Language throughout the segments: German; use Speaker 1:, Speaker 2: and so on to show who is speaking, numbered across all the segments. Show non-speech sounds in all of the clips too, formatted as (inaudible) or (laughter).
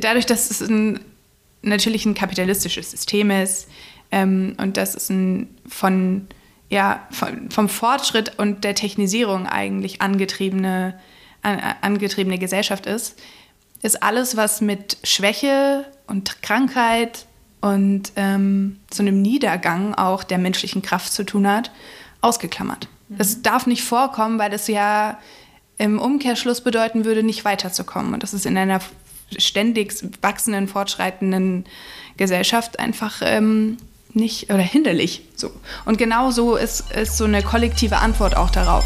Speaker 1: dadurch, dass es ein, natürlich ein kapitalistisches System ist ähm, und dass es ein von, ja, von, vom Fortschritt und der Technisierung eigentlich angetriebene, an, angetriebene Gesellschaft ist, ist alles, was mit Schwäche und Krankheit und ähm, so einem Niedergang auch der menschlichen Kraft zu tun hat, ausgeklammert. Mhm. Das darf nicht vorkommen, weil das ja im Umkehrschluss bedeuten würde, nicht weiterzukommen. Und das ist in einer ständig wachsenden, fortschreitenden Gesellschaft einfach ähm, nicht oder hinderlich. So. Und genau so ist, ist so eine kollektive Antwort auch darauf.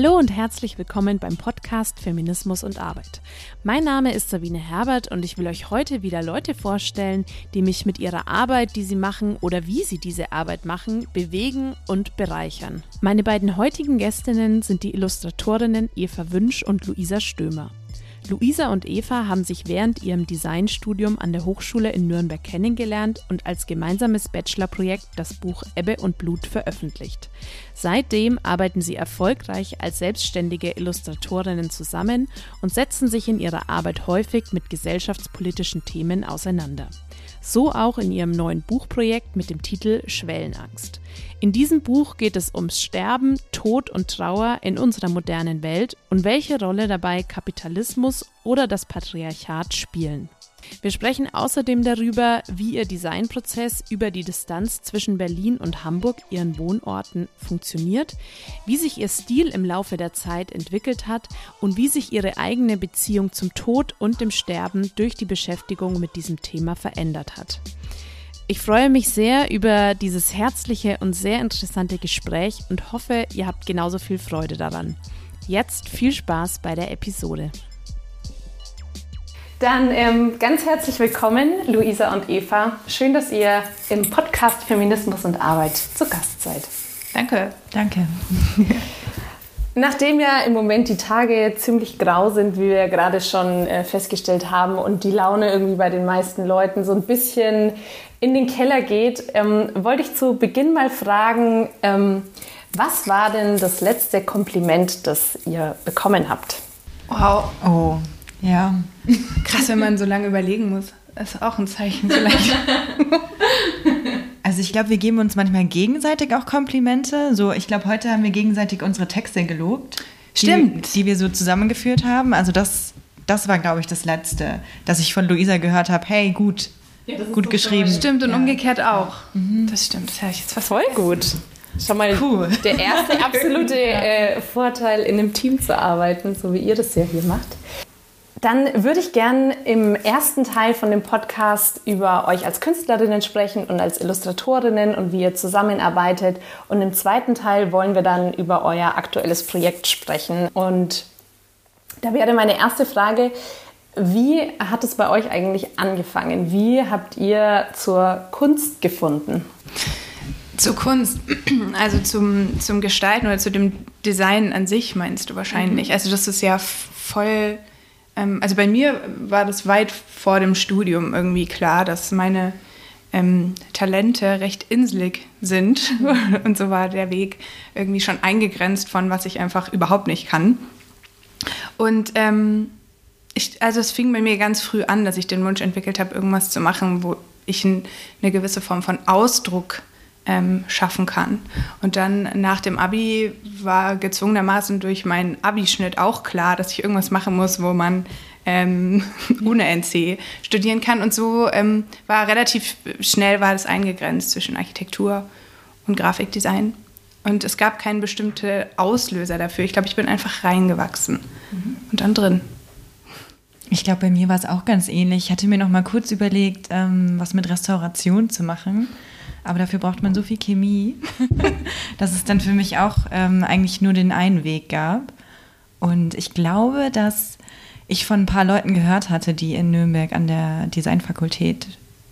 Speaker 2: Hallo und herzlich willkommen beim Podcast Feminismus und Arbeit. Mein Name ist Sabine Herbert und ich will euch heute wieder Leute vorstellen, die mich mit ihrer Arbeit, die sie machen oder wie sie diese Arbeit machen, bewegen und bereichern. Meine beiden heutigen Gästinnen sind die Illustratorinnen Eva Wünsch und Luisa Stömer. Luisa und Eva haben sich während ihrem Designstudium an der Hochschule in Nürnberg kennengelernt und als gemeinsames Bachelorprojekt das Buch Ebbe und Blut veröffentlicht. Seitdem arbeiten sie erfolgreich als selbstständige Illustratorinnen zusammen und setzen sich in ihrer Arbeit häufig mit gesellschaftspolitischen Themen auseinander. So auch in ihrem neuen Buchprojekt mit dem Titel Schwellenangst. In diesem Buch geht es ums Sterben, Tod und Trauer in unserer modernen Welt und welche Rolle dabei Kapitalismus oder das Patriarchat spielen. Wir sprechen außerdem darüber, wie Ihr Designprozess über die Distanz zwischen Berlin und Hamburg, Ihren Wohnorten, funktioniert, wie sich Ihr Stil im Laufe der Zeit entwickelt hat und wie sich Ihre eigene Beziehung zum Tod und dem Sterben durch die Beschäftigung mit diesem Thema verändert hat. Ich freue mich sehr über dieses herzliche und sehr interessante Gespräch und hoffe, ihr habt genauso viel Freude daran. Jetzt viel Spaß bei der Episode. Dann ähm, ganz herzlich willkommen, Luisa und Eva. Schön, dass ihr im Podcast Feminismus und Arbeit zu Gast seid.
Speaker 1: Danke.
Speaker 3: Danke. (laughs)
Speaker 2: Nachdem ja im Moment die Tage ziemlich grau sind, wie wir gerade schon äh, festgestellt haben, und die Laune irgendwie bei den meisten Leuten so ein bisschen in den Keller geht, ähm, wollte ich zu Beginn mal fragen, ähm, was war denn das letzte Kompliment, das ihr bekommen habt?
Speaker 1: Wow.
Speaker 3: Oh, ja. (laughs)
Speaker 1: Krass, wenn man so lange überlegen muss. Das ist auch ein Zeichen vielleicht. (laughs)
Speaker 3: Also ich glaube, wir geben uns manchmal gegenseitig auch Komplimente. So, ich glaube, heute haben wir gegenseitig unsere Texte gelobt.
Speaker 1: Stimmt.
Speaker 3: Die, die wir so zusammengeführt haben. Also das, das war, glaube ich, das Letzte, dass ich von Luisa gehört habe, hey, gut, ja, gut geschrieben.
Speaker 1: Stimmt, und ja. umgekehrt auch. Mhm. Das stimmt, das ich jetzt
Speaker 2: fast Voll gut. Schon mal cool. der erste (laughs) absolute äh, Vorteil, in einem Team zu arbeiten, so wie ihr das ja hier macht. Dann würde ich gern im ersten Teil von dem Podcast über euch als Künstlerinnen sprechen und als Illustratorinnen und wie ihr zusammenarbeitet. Und im zweiten Teil wollen wir dann über euer aktuelles Projekt sprechen. Und da wäre meine erste Frage, wie hat es bei euch eigentlich angefangen? Wie habt ihr zur Kunst gefunden?
Speaker 1: Zur Kunst, also zum, zum Gestalten oder zu dem Design an sich meinst du wahrscheinlich. Mhm. Also das ist ja voll ähm, also bei mir war das weit vor dem Studium irgendwie klar, dass meine ähm, Talente recht inselig sind. (laughs) Und so war der Weg irgendwie schon eingegrenzt von, was ich einfach überhaupt nicht kann. Und ähm, ich, also es fing bei mir ganz früh an, dass ich den Wunsch entwickelt habe, irgendwas zu machen, wo ich ein, eine gewisse Form von Ausdruck ähm, schaffen kann. Und dann nach dem Abi war gezwungenermaßen durch meinen Abischnitt auch klar, dass ich irgendwas machen muss, wo man ähm, (laughs) ohne NC studieren kann. Und so ähm, war relativ schnell war das eingegrenzt zwischen Architektur und Grafikdesign. Und es gab keinen bestimmten Auslöser dafür. Ich glaube, ich bin einfach reingewachsen mhm. und dann drin.
Speaker 3: Ich glaube, bei mir war es auch ganz ähnlich. Ich hatte mir noch mal kurz überlegt, ähm, was mit Restauration zu machen. Aber dafür braucht man so viel Chemie, (laughs) dass es dann für mich auch ähm, eigentlich nur den einen Weg gab. Und ich glaube, dass ich von ein paar Leuten gehört hatte, die in Nürnberg an der Designfakultät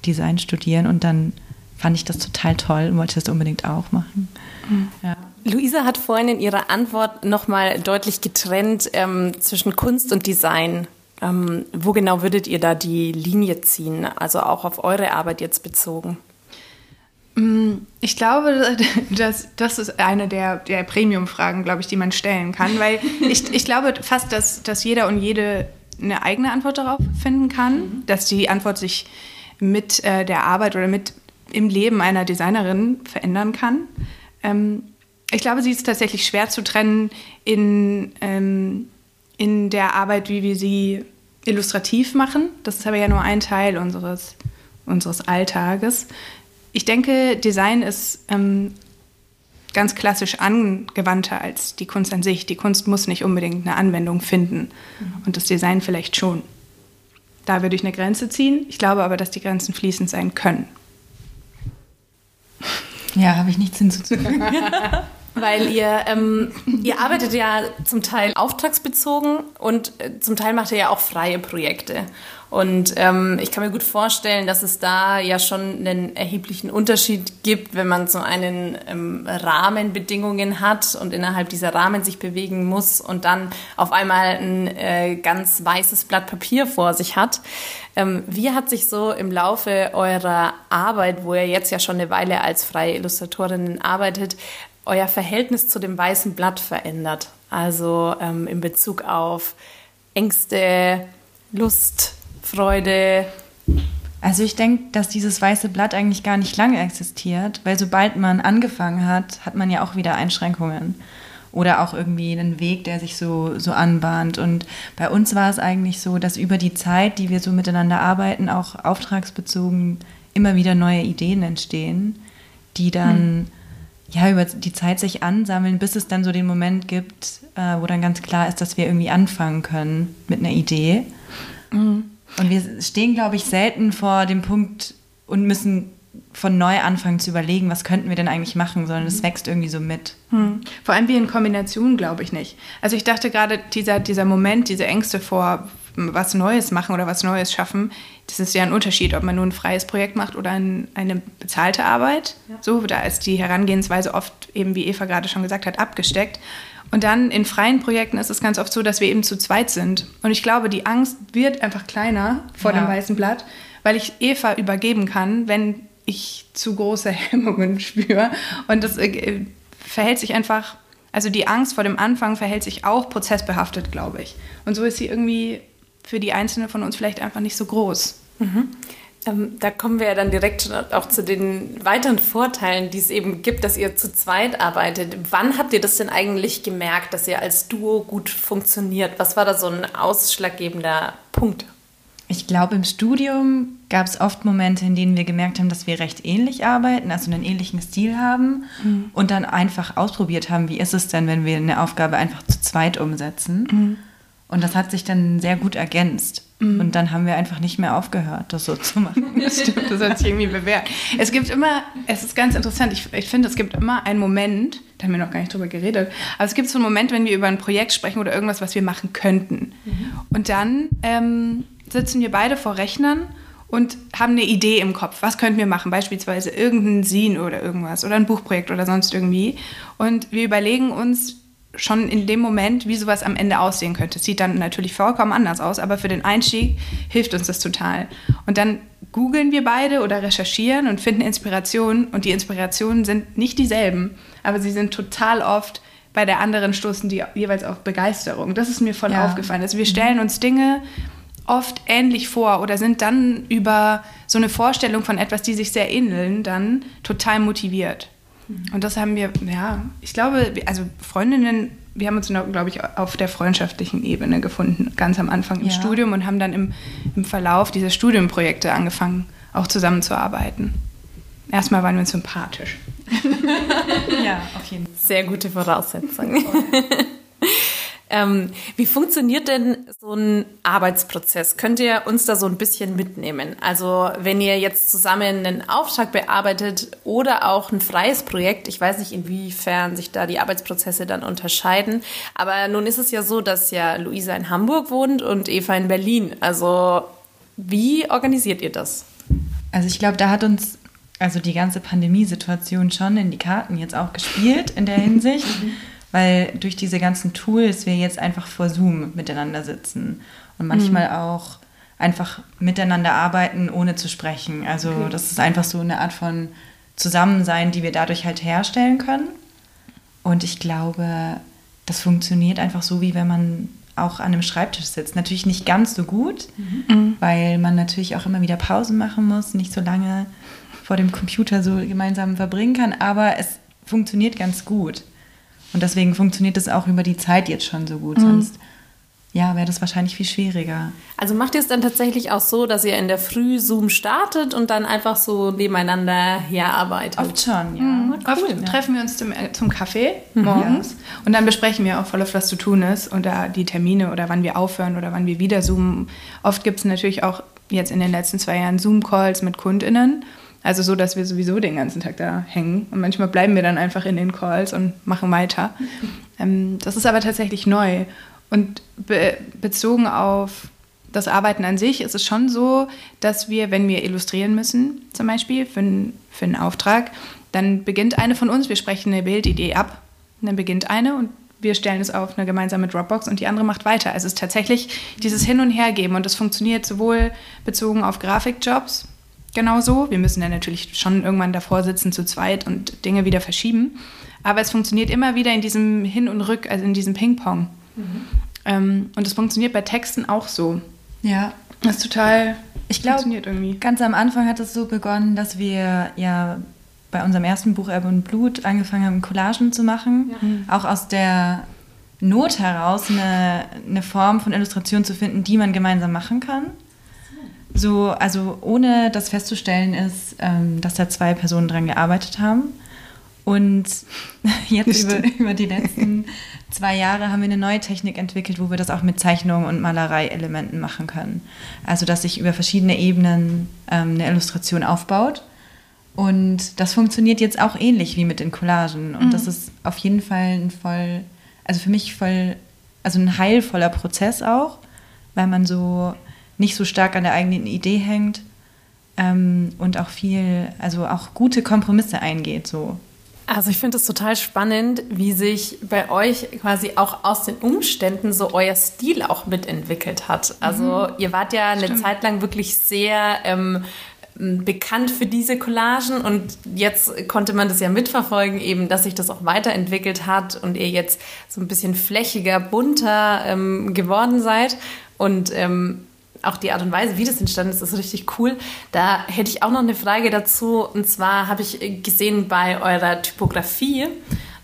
Speaker 3: Design studieren und dann fand ich das total toll und wollte das unbedingt auch machen.
Speaker 2: Mhm. Ja. Luisa hat vorhin in ihrer Antwort nochmal deutlich getrennt ähm, zwischen Kunst und Design. Ähm, wo genau würdet ihr da die Linie ziehen, also auch auf eure Arbeit jetzt bezogen?
Speaker 1: Mm, ich glaube, (laughs) dass, das ist eine der, der Premium-Fragen, glaube ich, die man stellen kann, weil (laughs) ich, ich glaube fast, dass, dass jeder und jede eine eigene Antwort darauf finden kann, mhm. dass die Antwort sich mit äh, der Arbeit oder mit im Leben einer Designerin verändern kann. Ähm, ich glaube, sie ist tatsächlich schwer zu trennen in, ähm, in der Arbeit, wie wir sie illustrativ machen. Das ist aber ja nur ein Teil unseres, unseres Alltages. Ich denke, Design ist ähm, ganz klassisch angewandter als die Kunst an sich. Die Kunst muss nicht unbedingt eine Anwendung finden mhm. und das Design vielleicht schon. Da würde ich eine Grenze ziehen. Ich glaube aber, dass die Grenzen fließend sein können.
Speaker 3: Ja, habe ich nichts hinzuzufügen. (laughs)
Speaker 2: Weil ihr, ähm, ihr arbeitet ja zum Teil auftragsbezogen und äh, zum Teil macht ihr ja auch freie Projekte. Und ähm, ich kann mir gut vorstellen, dass es da ja schon einen erheblichen Unterschied gibt, wenn man so einen ähm, Rahmenbedingungen hat und innerhalb dieser Rahmen sich bewegen muss und dann auf einmal ein äh, ganz weißes Blatt Papier vor sich hat. Ähm, wie hat sich so im Laufe eurer Arbeit, wo ihr jetzt ja schon eine Weile als freie Illustratorinnen arbeitet, euer Verhältnis zu dem weißen Blatt verändert? Also ähm, in Bezug auf Ängste, Lust, Freude.
Speaker 3: Also ich denke, dass dieses weiße Blatt eigentlich gar nicht lange existiert, weil sobald man angefangen hat, hat man ja auch wieder Einschränkungen oder auch irgendwie einen Weg, der sich so, so anbahnt. Und bei uns war es eigentlich so, dass über die Zeit, die wir so miteinander arbeiten, auch auftragsbezogen immer wieder neue Ideen entstehen, die dann hm. ja über die Zeit sich ansammeln, bis es dann so den Moment gibt, äh, wo dann ganz klar ist, dass wir irgendwie anfangen können mit einer Idee. Mhm. Und wir stehen, glaube ich, selten vor dem Punkt und müssen von neu anfangen zu überlegen, was könnten wir denn eigentlich machen, sondern es wächst irgendwie so mit.
Speaker 1: Hm. Vor allem wie in Kombination, glaube ich nicht. Also ich dachte gerade, dieser, dieser Moment, diese Ängste vor was Neues machen oder was Neues schaffen, das ist ja ein Unterschied, ob man nur ein freies Projekt macht oder ein, eine bezahlte Arbeit. Ja. So, da ist die Herangehensweise oft eben, wie Eva gerade schon gesagt hat, abgesteckt. Und dann in freien Projekten ist es ganz oft so, dass wir eben zu zweit sind. Und ich glaube, die Angst wird einfach kleiner vor ja. dem weißen Blatt, weil ich Eva übergeben kann, wenn ich zu große (laughs) Hemmungen spüre. Und das äh, verhält sich einfach, also die Angst vor dem Anfang verhält sich auch prozessbehaftet, glaube ich. Und so ist sie irgendwie für die Einzelne von uns vielleicht einfach nicht so groß. Mhm.
Speaker 2: Ähm, da kommen wir ja dann direkt auch zu den weiteren Vorteilen, die es eben gibt, dass ihr zu zweit arbeitet. Wann habt ihr das denn eigentlich gemerkt, dass ihr als Duo gut funktioniert? Was war da so ein ausschlaggebender Punkt?
Speaker 3: Ich glaube, im Studium gab es oft Momente, in denen wir gemerkt haben, dass wir recht ähnlich arbeiten, also einen ähnlichen Stil haben mhm. und dann einfach ausprobiert haben, wie ist es denn, wenn wir eine Aufgabe einfach zu zweit umsetzen. Mhm. Und das hat sich dann sehr gut ergänzt. Mhm. Und dann haben wir einfach nicht mehr aufgehört, das so zu machen. (laughs)
Speaker 1: Das stimmt, das hat sich irgendwie bewährt. Es gibt immer, es ist ganz interessant, ich, ich finde, es gibt immer einen Moment, da haben wir noch gar nicht drüber geredet, aber es gibt so einen Moment, wenn wir über ein Projekt sprechen oder irgendwas, was wir machen könnten. Mhm. Und dann ähm, sitzen wir beide vor Rechnern und haben eine Idee im Kopf. Was könnten wir machen? Beispielsweise irgendein Scene oder irgendwas oder ein Buchprojekt oder sonst irgendwie. Und wir überlegen uns, schon in dem Moment, wie sowas am Ende aussehen könnte. Es sieht dann natürlich vollkommen anders aus, aber für den Einstieg hilft uns das total. Und dann googeln wir beide oder recherchieren und finden Inspirationen und die Inspirationen sind nicht dieselben, aber sie sind total oft bei der anderen stoßen die jeweils auf Begeisterung. Das ist mir voll ja. aufgefallen. Also wir stellen uns Dinge oft ähnlich vor oder sind dann über so eine Vorstellung von etwas, die sich sehr ähneln, dann total motiviert. Und das haben wir, ja, ich glaube, also Freundinnen, wir haben uns, glaube ich, auf der freundschaftlichen Ebene gefunden, ganz am Anfang im ja. Studium und haben dann im, im Verlauf dieser Studienprojekte angefangen, auch zusammenzuarbeiten. Erstmal waren wir uns sympathisch. (laughs)
Speaker 2: ja, auf jeden Fall. Sehr gute Voraussetzung. Ähm, wie funktioniert denn so ein Arbeitsprozess? Könnt ihr uns da so ein bisschen mitnehmen? Also wenn ihr jetzt zusammen einen Auftrag bearbeitet oder auch ein freies Projekt, ich weiß nicht, inwiefern sich da die Arbeitsprozesse dann unterscheiden, aber nun ist es ja so, dass ja Luisa in Hamburg wohnt und Eva in Berlin. Also wie organisiert ihr das?
Speaker 3: Also ich glaube, da hat uns also die ganze Pandemiesituation schon in die Karten jetzt auch gespielt in der Hinsicht. Mhm weil durch diese ganzen Tools wir jetzt einfach vor Zoom miteinander sitzen und manchmal mhm. auch einfach miteinander arbeiten, ohne zu sprechen. Also okay. das ist einfach so eine Art von Zusammensein, die wir dadurch halt herstellen können. Und ich glaube, das funktioniert einfach so, wie wenn man auch an einem Schreibtisch sitzt. Natürlich nicht ganz so gut, mhm. weil man natürlich auch immer wieder Pausen machen muss, nicht so lange vor dem Computer so gemeinsam verbringen kann, aber es funktioniert ganz gut. Und deswegen funktioniert es auch über die Zeit jetzt schon so gut. Mhm. Sonst ja, wäre das wahrscheinlich viel schwieriger.
Speaker 2: Also macht ihr es dann tatsächlich auch so, dass ihr in der Früh Zoom startet und dann einfach so nebeneinander herarbeitet?
Speaker 3: Oft schon, ja.
Speaker 1: Mhm, cool. Oft ja. treffen wir uns zum, äh, zum Kaffee mhm. morgens ja. und dann besprechen wir auch voll auf, was zu tun ist und da die Termine oder wann wir aufhören oder wann wir wieder zoomen. Oft gibt es natürlich auch jetzt in den letzten zwei Jahren Zoom-Calls mit KundInnen. Also so, dass wir sowieso den ganzen Tag da hängen. Und manchmal bleiben wir dann einfach in den Calls und machen weiter. (laughs) Ähm, das ist aber tatsächlich neu. Und be bezogen auf das Arbeiten an sich ist es schon so, dass wir, wenn wir illustrieren müssen, zum Beispiel für, für einen Auftrag, dann beginnt eine von uns, wir sprechen eine Bildidee ab, dann beginnt eine und wir stellen es auf eine gemeinsame Dropbox und die andere macht weiter. Also es ist tatsächlich dieses Hin- und Hergeben und das funktioniert sowohl bezogen auf Grafikjobs genauso. Wir müssen dann natürlich schon irgendwann davor sitzen zu zweit und Dinge wieder verschieben. Aber es funktioniert immer wieder in diesem Hin und Rück, also in diesem Ping-Pong. Mhm. Ähm, und das funktioniert bei Texten auch so.
Speaker 3: Ja.
Speaker 1: Das ist total.
Speaker 3: Ich glaube, ganz am Anfang hat es so begonnen, dass wir ja bei unserem ersten Buch Erbe und Blut angefangen haben, Collagen zu machen. Ja. Mhm. Auch aus der Not heraus eine, eine Form von Illustration zu finden, die man gemeinsam machen kann. So, also ohne dass festzustellen ist, ähm, dass da zwei Personen dran gearbeitet haben. Und (laughs) jetzt über, über die letzten zwei Jahre haben wir eine neue Technik entwickelt, wo wir das auch mit Zeichnungen und Malerei-Elementen machen können. Also dass sich über verschiedene Ebenen ähm, eine Illustration aufbaut. Und das funktioniert jetzt auch ähnlich wie mit den Collagen. Und mhm. das ist auf jeden Fall ein voll, also für mich voll, also ein heilvoller Prozess auch, weil man so nicht so stark an der eigenen Idee hängt ähm, und auch viel, also auch gute Kompromisse eingeht. So.
Speaker 2: Also ich finde es total spannend, wie sich bei euch quasi auch aus den Umständen so euer Stil auch mitentwickelt hat. Also mhm. ihr wart ja eine Stimmt. Zeit lang wirklich sehr ähm, bekannt für diese Collagen und jetzt konnte man das ja mitverfolgen, eben, dass sich das auch weiterentwickelt hat und ihr jetzt so ein bisschen flächiger, bunter ähm, geworden seid. Und ähm, auch die Art und Weise, wie das entstanden ist, ist richtig cool. Da hätte ich auch noch eine Frage dazu. Und zwar habe ich gesehen bei eurer Typografie,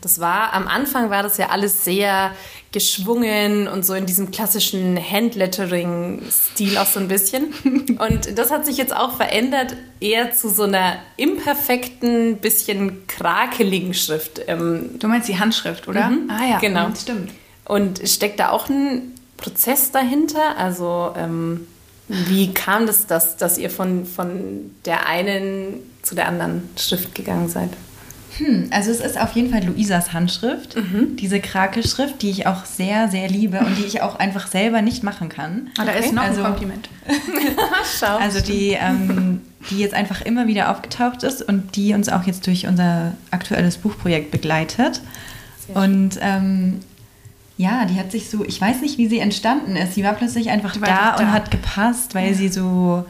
Speaker 2: das war, am Anfang war das ja alles sehr geschwungen und so in diesem klassischen Handlettering-Stil auch so ein bisschen. (laughs) Und das hat sich jetzt auch verändert, eher zu so einer imperfekten, bisschen krakeligen Schrift.
Speaker 1: Ähm, du meinst die Handschrift, oder?
Speaker 2: Mhm.
Speaker 1: Ah ja,
Speaker 2: genau.
Speaker 1: Stimmt.
Speaker 2: Und steckt da auch ein Prozess dahinter? Also ähm, wie kam das, dass, dass ihr von, von der einen zu der anderen Schrift gegangen seid?
Speaker 3: Hm, also es ist auf jeden Fall Luisas Handschrift, mhm. diese Krake-Schrift, die ich auch sehr, sehr liebe und die ich auch einfach selber nicht machen kann.
Speaker 1: Ah, da ist noch also, ein Kompliment. (laughs)
Speaker 3: Schau. Also die, ähm, die jetzt einfach immer wieder aufgetaucht ist und die uns auch jetzt durch unser aktuelles Buchprojekt begleitet. Und ähm, ja, die hat sich so, ich weiß nicht, wie sie entstanden ist. Sie war plötzlich einfach war da, da, und hat gepasst, weil ja. sie so,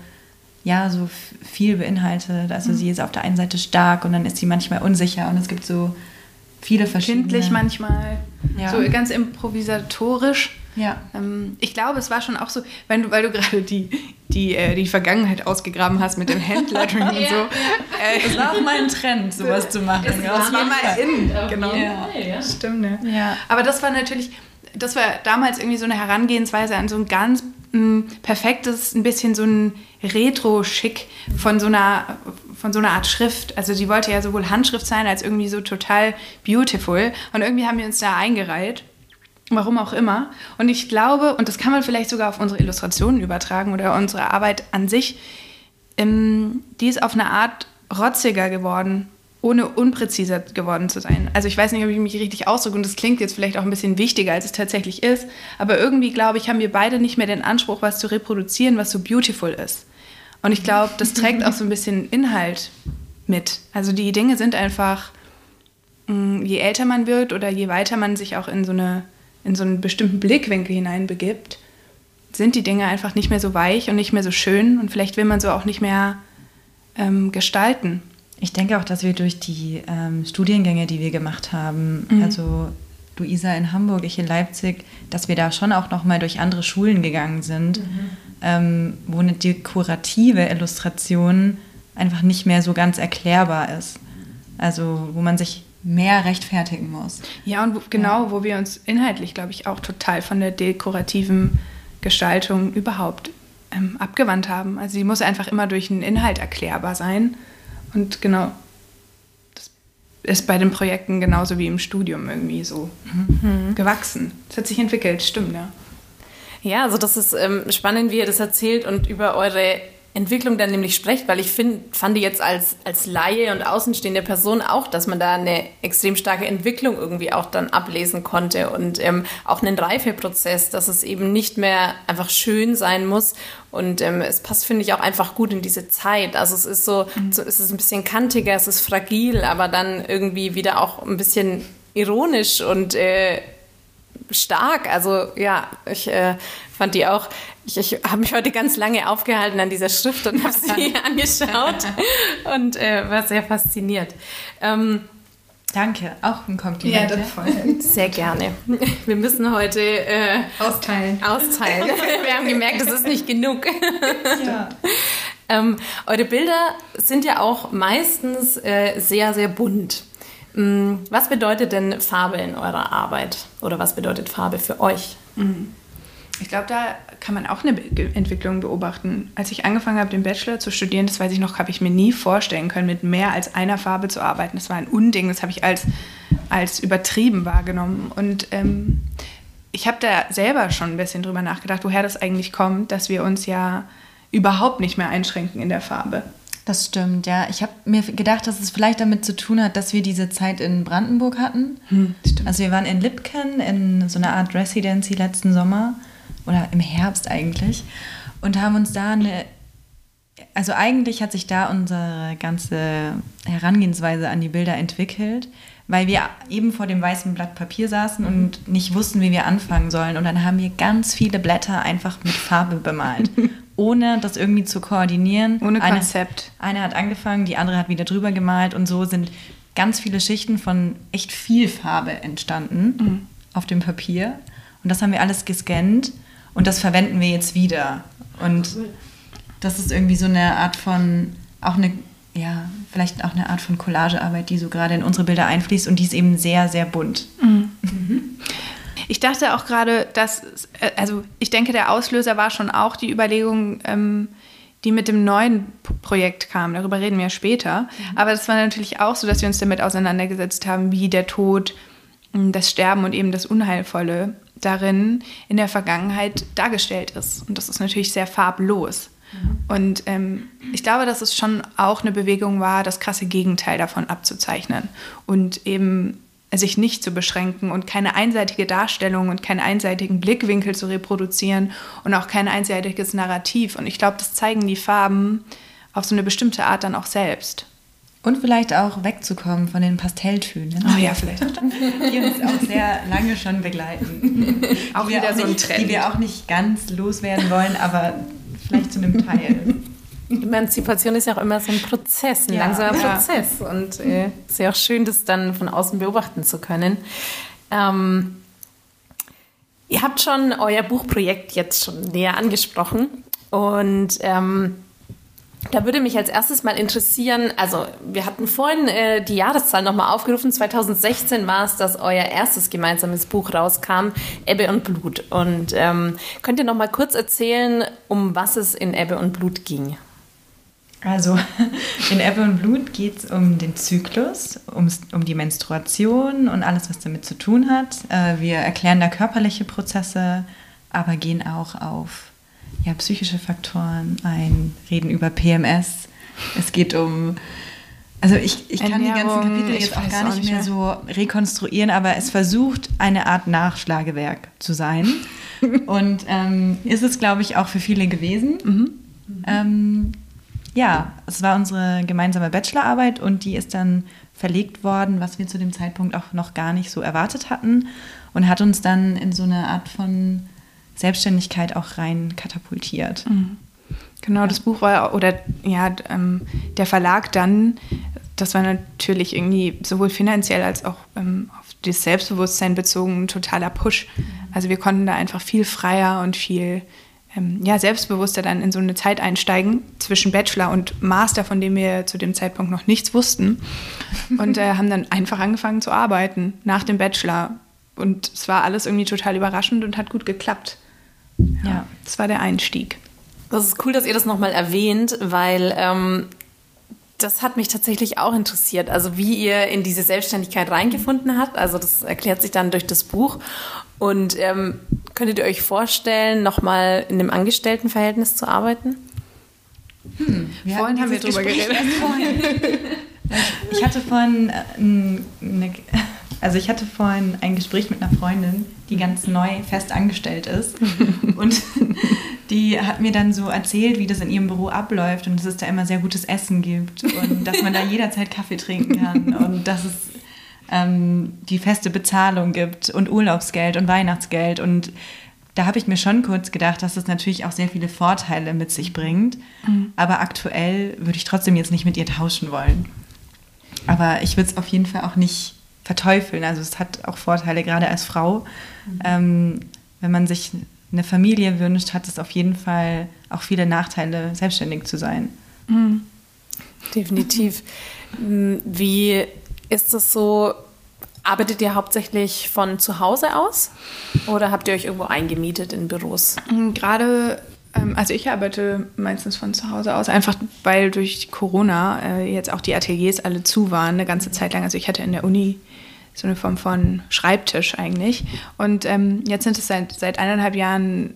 Speaker 3: ja, so viel beinhaltet. Also mhm. sie ist auf der einen Seite stark und dann ist sie manchmal unsicher und es gibt so viele verschiedene.
Speaker 1: Kindlich manchmal, ja. so ganz improvisatorisch.
Speaker 3: Ja.
Speaker 1: Ähm, ich glaube, es war schon auch so, weil du, weil du (laughs) gerade die, die, äh, die Vergangenheit ausgegraben hast mit dem (laughs) Handlettering und so.
Speaker 3: Äh, das war auch mal ein Trend, sowas zu machen.
Speaker 1: Das war, war mal in, genau. Ja. Stimmt, ne?
Speaker 3: Ja.
Speaker 1: Aber das war natürlich, das war damals irgendwie so eine Herangehensweise an so ein ganz mh, mm, perfektes, ein bisschen so ein Retro-Schick von so einer von so einer Art Schrift. Also die wollte ja sowohl Handschrift sein als irgendwie so total beautiful. Und irgendwie haben wir uns da eingereiht. Warum auch immer. Und ich glaube, und das kann man vielleicht sogar auf unsere Illustrationen übertragen oder unsere Arbeit an sich, ähm, die ist auf eine Art rotziger geworden, ohne unpräziser geworden zu sein. Also ich weiß nicht, ob ich mich richtig ausdrücke und das klingt jetzt vielleicht auch ein bisschen wichtiger, als es tatsächlich ist, aber irgendwie, glaube ich, haben wir beide nicht mehr den Anspruch, was zu reproduzieren, was so beautiful ist. Und ich glaube, das trägt auch so ein bisschen Inhalt mit. Also die Dinge sind einfach, mm, je älter man wird oder je weiter man sich auch in so eine in so einen bestimmten Blickwinkel hineinbegibt, sind die Dinge einfach nicht mehr so weich und nicht mehr so schön und vielleicht will man so auch nicht mehr ähm, gestalten.
Speaker 3: Ich denke auch, dass wir durch die ähm, Studiengänge, die wir gemacht haben, mhm. also Luisa in Hamburg, ich in Leipzig, dass wir da schon auch noch mal durch andere Schulen gegangen sind, mhm. ähm, wo eine dekorative Illustration einfach nicht mehr so ganz erklärbar ist. Also wo man sich mehr rechtfertigen muss.
Speaker 1: Ja, und wo, genau, ja. wo wir uns inhaltlich, glaube ich, auch total von der dekorativen Gestaltung überhaupt ähm, abgewandt haben. Also sie muss einfach immer durch einen Inhalt erklärbar sein. Und genau, das ist bei den Projekten genauso wie im Studium irgendwie so mhm. gewachsen. Es hat sich entwickelt, stimmt, ja.
Speaker 2: Ja, also das ist ähm, spannend, wie ihr das erzählt und über eure Entwicklung dann nämlich sprecht, weil ich find, fand jetzt als, als Laie und außenstehende Person auch, dass man da eine extrem starke Entwicklung irgendwie auch dann ablesen konnte und ähm, auch einen Reifeprozess, dass es eben nicht mehr einfach schön sein muss und ähm, es passt, finde ich, auch einfach gut in diese Zeit. Also es ist so, mhm. so, es ist ein bisschen kantiger, es ist fragil, aber dann irgendwie wieder auch ein bisschen ironisch und äh, stark. Also ja, ich äh, fand die auch, ich, ich habe mich heute ganz lange aufgehalten an dieser Schrift und habe sie (laughs) angeschaut und äh, war sehr fasziniert. Ähm,
Speaker 3: Danke, auch ein Kompliment.
Speaker 2: Ja, das voll. Sehr gerne. Wir müssen heute äh,
Speaker 1: austeilen.
Speaker 2: austeilen. (laughs) Wir haben gemerkt, das ist nicht genug. (laughs) Ja. Ähm, eure Bilder sind ja auch meistens äh, sehr, sehr bunt. Mm, was bedeutet denn Farbe in eurer Arbeit? Oder was bedeutet Farbe für euch? Mhm.
Speaker 1: Ich glaube, da kann man auch eine Entwicklung beobachten. Als ich angefangen habe, den Bachelor zu studieren, das weiß ich noch, habe ich mir nie vorstellen können, mit mehr als einer Farbe zu arbeiten. Das war ein Unding, das habe ich als, als übertrieben wahrgenommen. Und ähm, ich habe da selber schon ein bisschen drüber nachgedacht, woher das eigentlich kommt, dass wir uns ja überhaupt nicht mehr einschränken in der Farbe.
Speaker 3: Das stimmt, ja. Ich habe mir gedacht, dass es vielleicht damit zu tun hat, dass wir diese Zeit in Brandenburg hatten. Hm, also wir waren in Lipken in so einer Art Residency letzten Sommer oder im Herbst eigentlich und haben uns da eine also eigentlich hat sich da unsere ganze Herangehensweise an die Bilder entwickelt, weil wir eben vor dem weißen Blatt Papier saßen und nicht wussten, wie wir anfangen sollen. Und dann haben wir ganz viele Blätter einfach mit Farbe bemalt (laughs) ohne das irgendwie zu koordinieren.
Speaker 1: Ohne Konzept.
Speaker 3: Eine, eine hat angefangen, die andere hat wieder drüber gemalt und so sind ganz viele Schichten von echt viel Farbe entstanden mhm. auf dem Papier. Und das haben wir alles gescannt und das verwenden wir jetzt wieder. Und das ist irgendwie so eine Art von, auch eine, ja, vielleicht auch eine Art von Collagearbeit, die so gerade in unsere Bilder einfließt und die ist eben sehr, sehr bunt. Mhm. Mhm.
Speaker 1: Ich dachte auch gerade, dass, äh, also ich denke, der Auslöser war schon auch die Überlegung, ähm, die mit dem neuen Projekt kam. Darüber reden wir später. Mhm. Aber es war natürlich auch so, dass wir uns damit auseinandergesetzt haben, wie der Tod, das Sterben und eben das Unheilvolle darin in der Vergangenheit dargestellt ist. Und das ist natürlich sehr farblos. Mhm. Und ähm, ich glaube, dass es schon auch eine Bewegung war, das krasse Gegenteil davon abzuzeichnen und eben sich nicht zu beschränken und keine einseitige Darstellung und keinen einseitigen Blickwinkel zu reproduzieren und auch kein einseitiges Narrativ. Und ich glaube, das zeigen die Farben auf so eine bestimmte Art dann auch selbst.
Speaker 3: Und vielleicht auch wegzukommen von den Pastelltönen.
Speaker 1: Oh ja, vielleicht. (laughs)
Speaker 3: Die uns auch sehr lange schon begleiten.
Speaker 1: Auch wieder so ein
Speaker 3: Trend. Die wir auch nicht ganz loswerden wollen, aber vielleicht zu einem Teil.
Speaker 2: Emanzipation ist ja auch immer so ein Prozess, ein ja, langsamer ja. Prozess. Und äh, ist ja auch schön, das dann von außen beobachten zu können. Ähm, ihr habt schon euer Buchprojekt jetzt schon näher angesprochen. Und ähm, da würde mich als erstes mal interessieren, also wir hatten vorhin äh, die Jahreszahl nochmal aufgerufen, 2016 war es, dass euer erstes gemeinsames Buch rauskam, Ebbe und Blut. Und ähm, könnt ihr nochmal kurz erzählen, um was es in Ebbe und Blut ging?
Speaker 3: Also (laughs) in Ebbe und Blut geht es um den Zyklus, ums, um die Menstruation und alles, was damit zu tun hat. Äh, wir erklären da körperliche Prozesse, aber gehen auch auf ja, psychische Faktoren ein, reden über PMS. Es geht um, also ich, ich kann Ernährung, die ganzen Kapitel jetzt auch gar nicht, nicht mehr, mehr so rekonstruieren, aber es versucht eine Art Nachschlagewerk zu sein. (laughs) und ähm, ist es, glaube ich, auch für viele gewesen. Mhm. Ähm, ja, es war unsere gemeinsame Bachelorarbeit und die ist dann verlegt worden, was wir zu dem Zeitpunkt auch noch gar nicht so erwartet hatten und hat uns dann in so eine Art von Selbstständigkeit auch rein katapultiert. Mhm.
Speaker 1: Genau, das Buch war, oder ja, ähm, der Verlag dann das war natürlich irgendwie sowohl finanziell als auch ähm, auf das Selbstbewusstsein bezogen ein totaler Push. Also wir konnten da einfach viel freier und viel ja, selbstbewusster dann in so eine Zeit einsteigen zwischen Bachelor und Master, von dem wir zu dem Zeitpunkt noch nichts wussten. Und äh, haben dann einfach angefangen zu arbeiten nach dem Bachelor. Und es war alles irgendwie total überraschend und hat gut geklappt. Ja, ja das war der Einstieg.
Speaker 2: Das ist cool, dass ihr das nochmal erwähnt, weil ähm, das hat mich tatsächlich auch interessiert. Also wie ihr in diese Selbstständigkeit reingefunden habt. Also das erklärt sich dann durch das Buch. Und ähm, könntet ihr euch vorstellen, nochmal in einem Angestelltenverhältnis zu arbeiten?
Speaker 1: Hm, wir vorhin haben wir drüber geredet.
Speaker 3: ich hatte vorhin äh, eine, also ich hatte vorhin ein Gespräch mit einer Freundin, die ganz neu fest angestellt ist. Und (laughs) die hat mir dann so erzählt, wie das in ihrem Büro abläuft und dass es da immer sehr gutes Essen gibt und dass man da (laughs) jederzeit Kaffee trinken kann und dass es ähm, die feste Bezahlung gibt und Urlaubsgeld und Weihnachtsgeld. Und da habe ich mir schon kurz gedacht, dass das natürlich auch sehr viele Vorteile mit sich bringt. Mhm. Aber aktuell würde ich trotzdem jetzt nicht mit ihr tauschen wollen. Aber ich würde es auf jeden Fall auch nicht verteufeln. Also es hat auch Vorteile, gerade als Frau. Mhm. Ähm, wenn man sich eine Familie wünscht, hat es auf jeden Fall auch viele Nachteile, selbstständig zu sein. Mhm.
Speaker 2: Definitiv. (laughs) Wie ist es so, arbeitet ihr hauptsächlich von zu Hause aus oder habt ihr euch irgendwo eingemietet in Büros?
Speaker 1: Mm, gerade, ähm, also ich arbeite meistens von zu Hause aus, einfach weil durch Corona äh, jetzt auch die Ateliers alle zu waren, eine ganze Zeit lang. Also ich hatte in der Uni so eine Form von Schreibtisch eigentlich. Und ähm, jetzt sind es seit, seit eineinhalb Jahren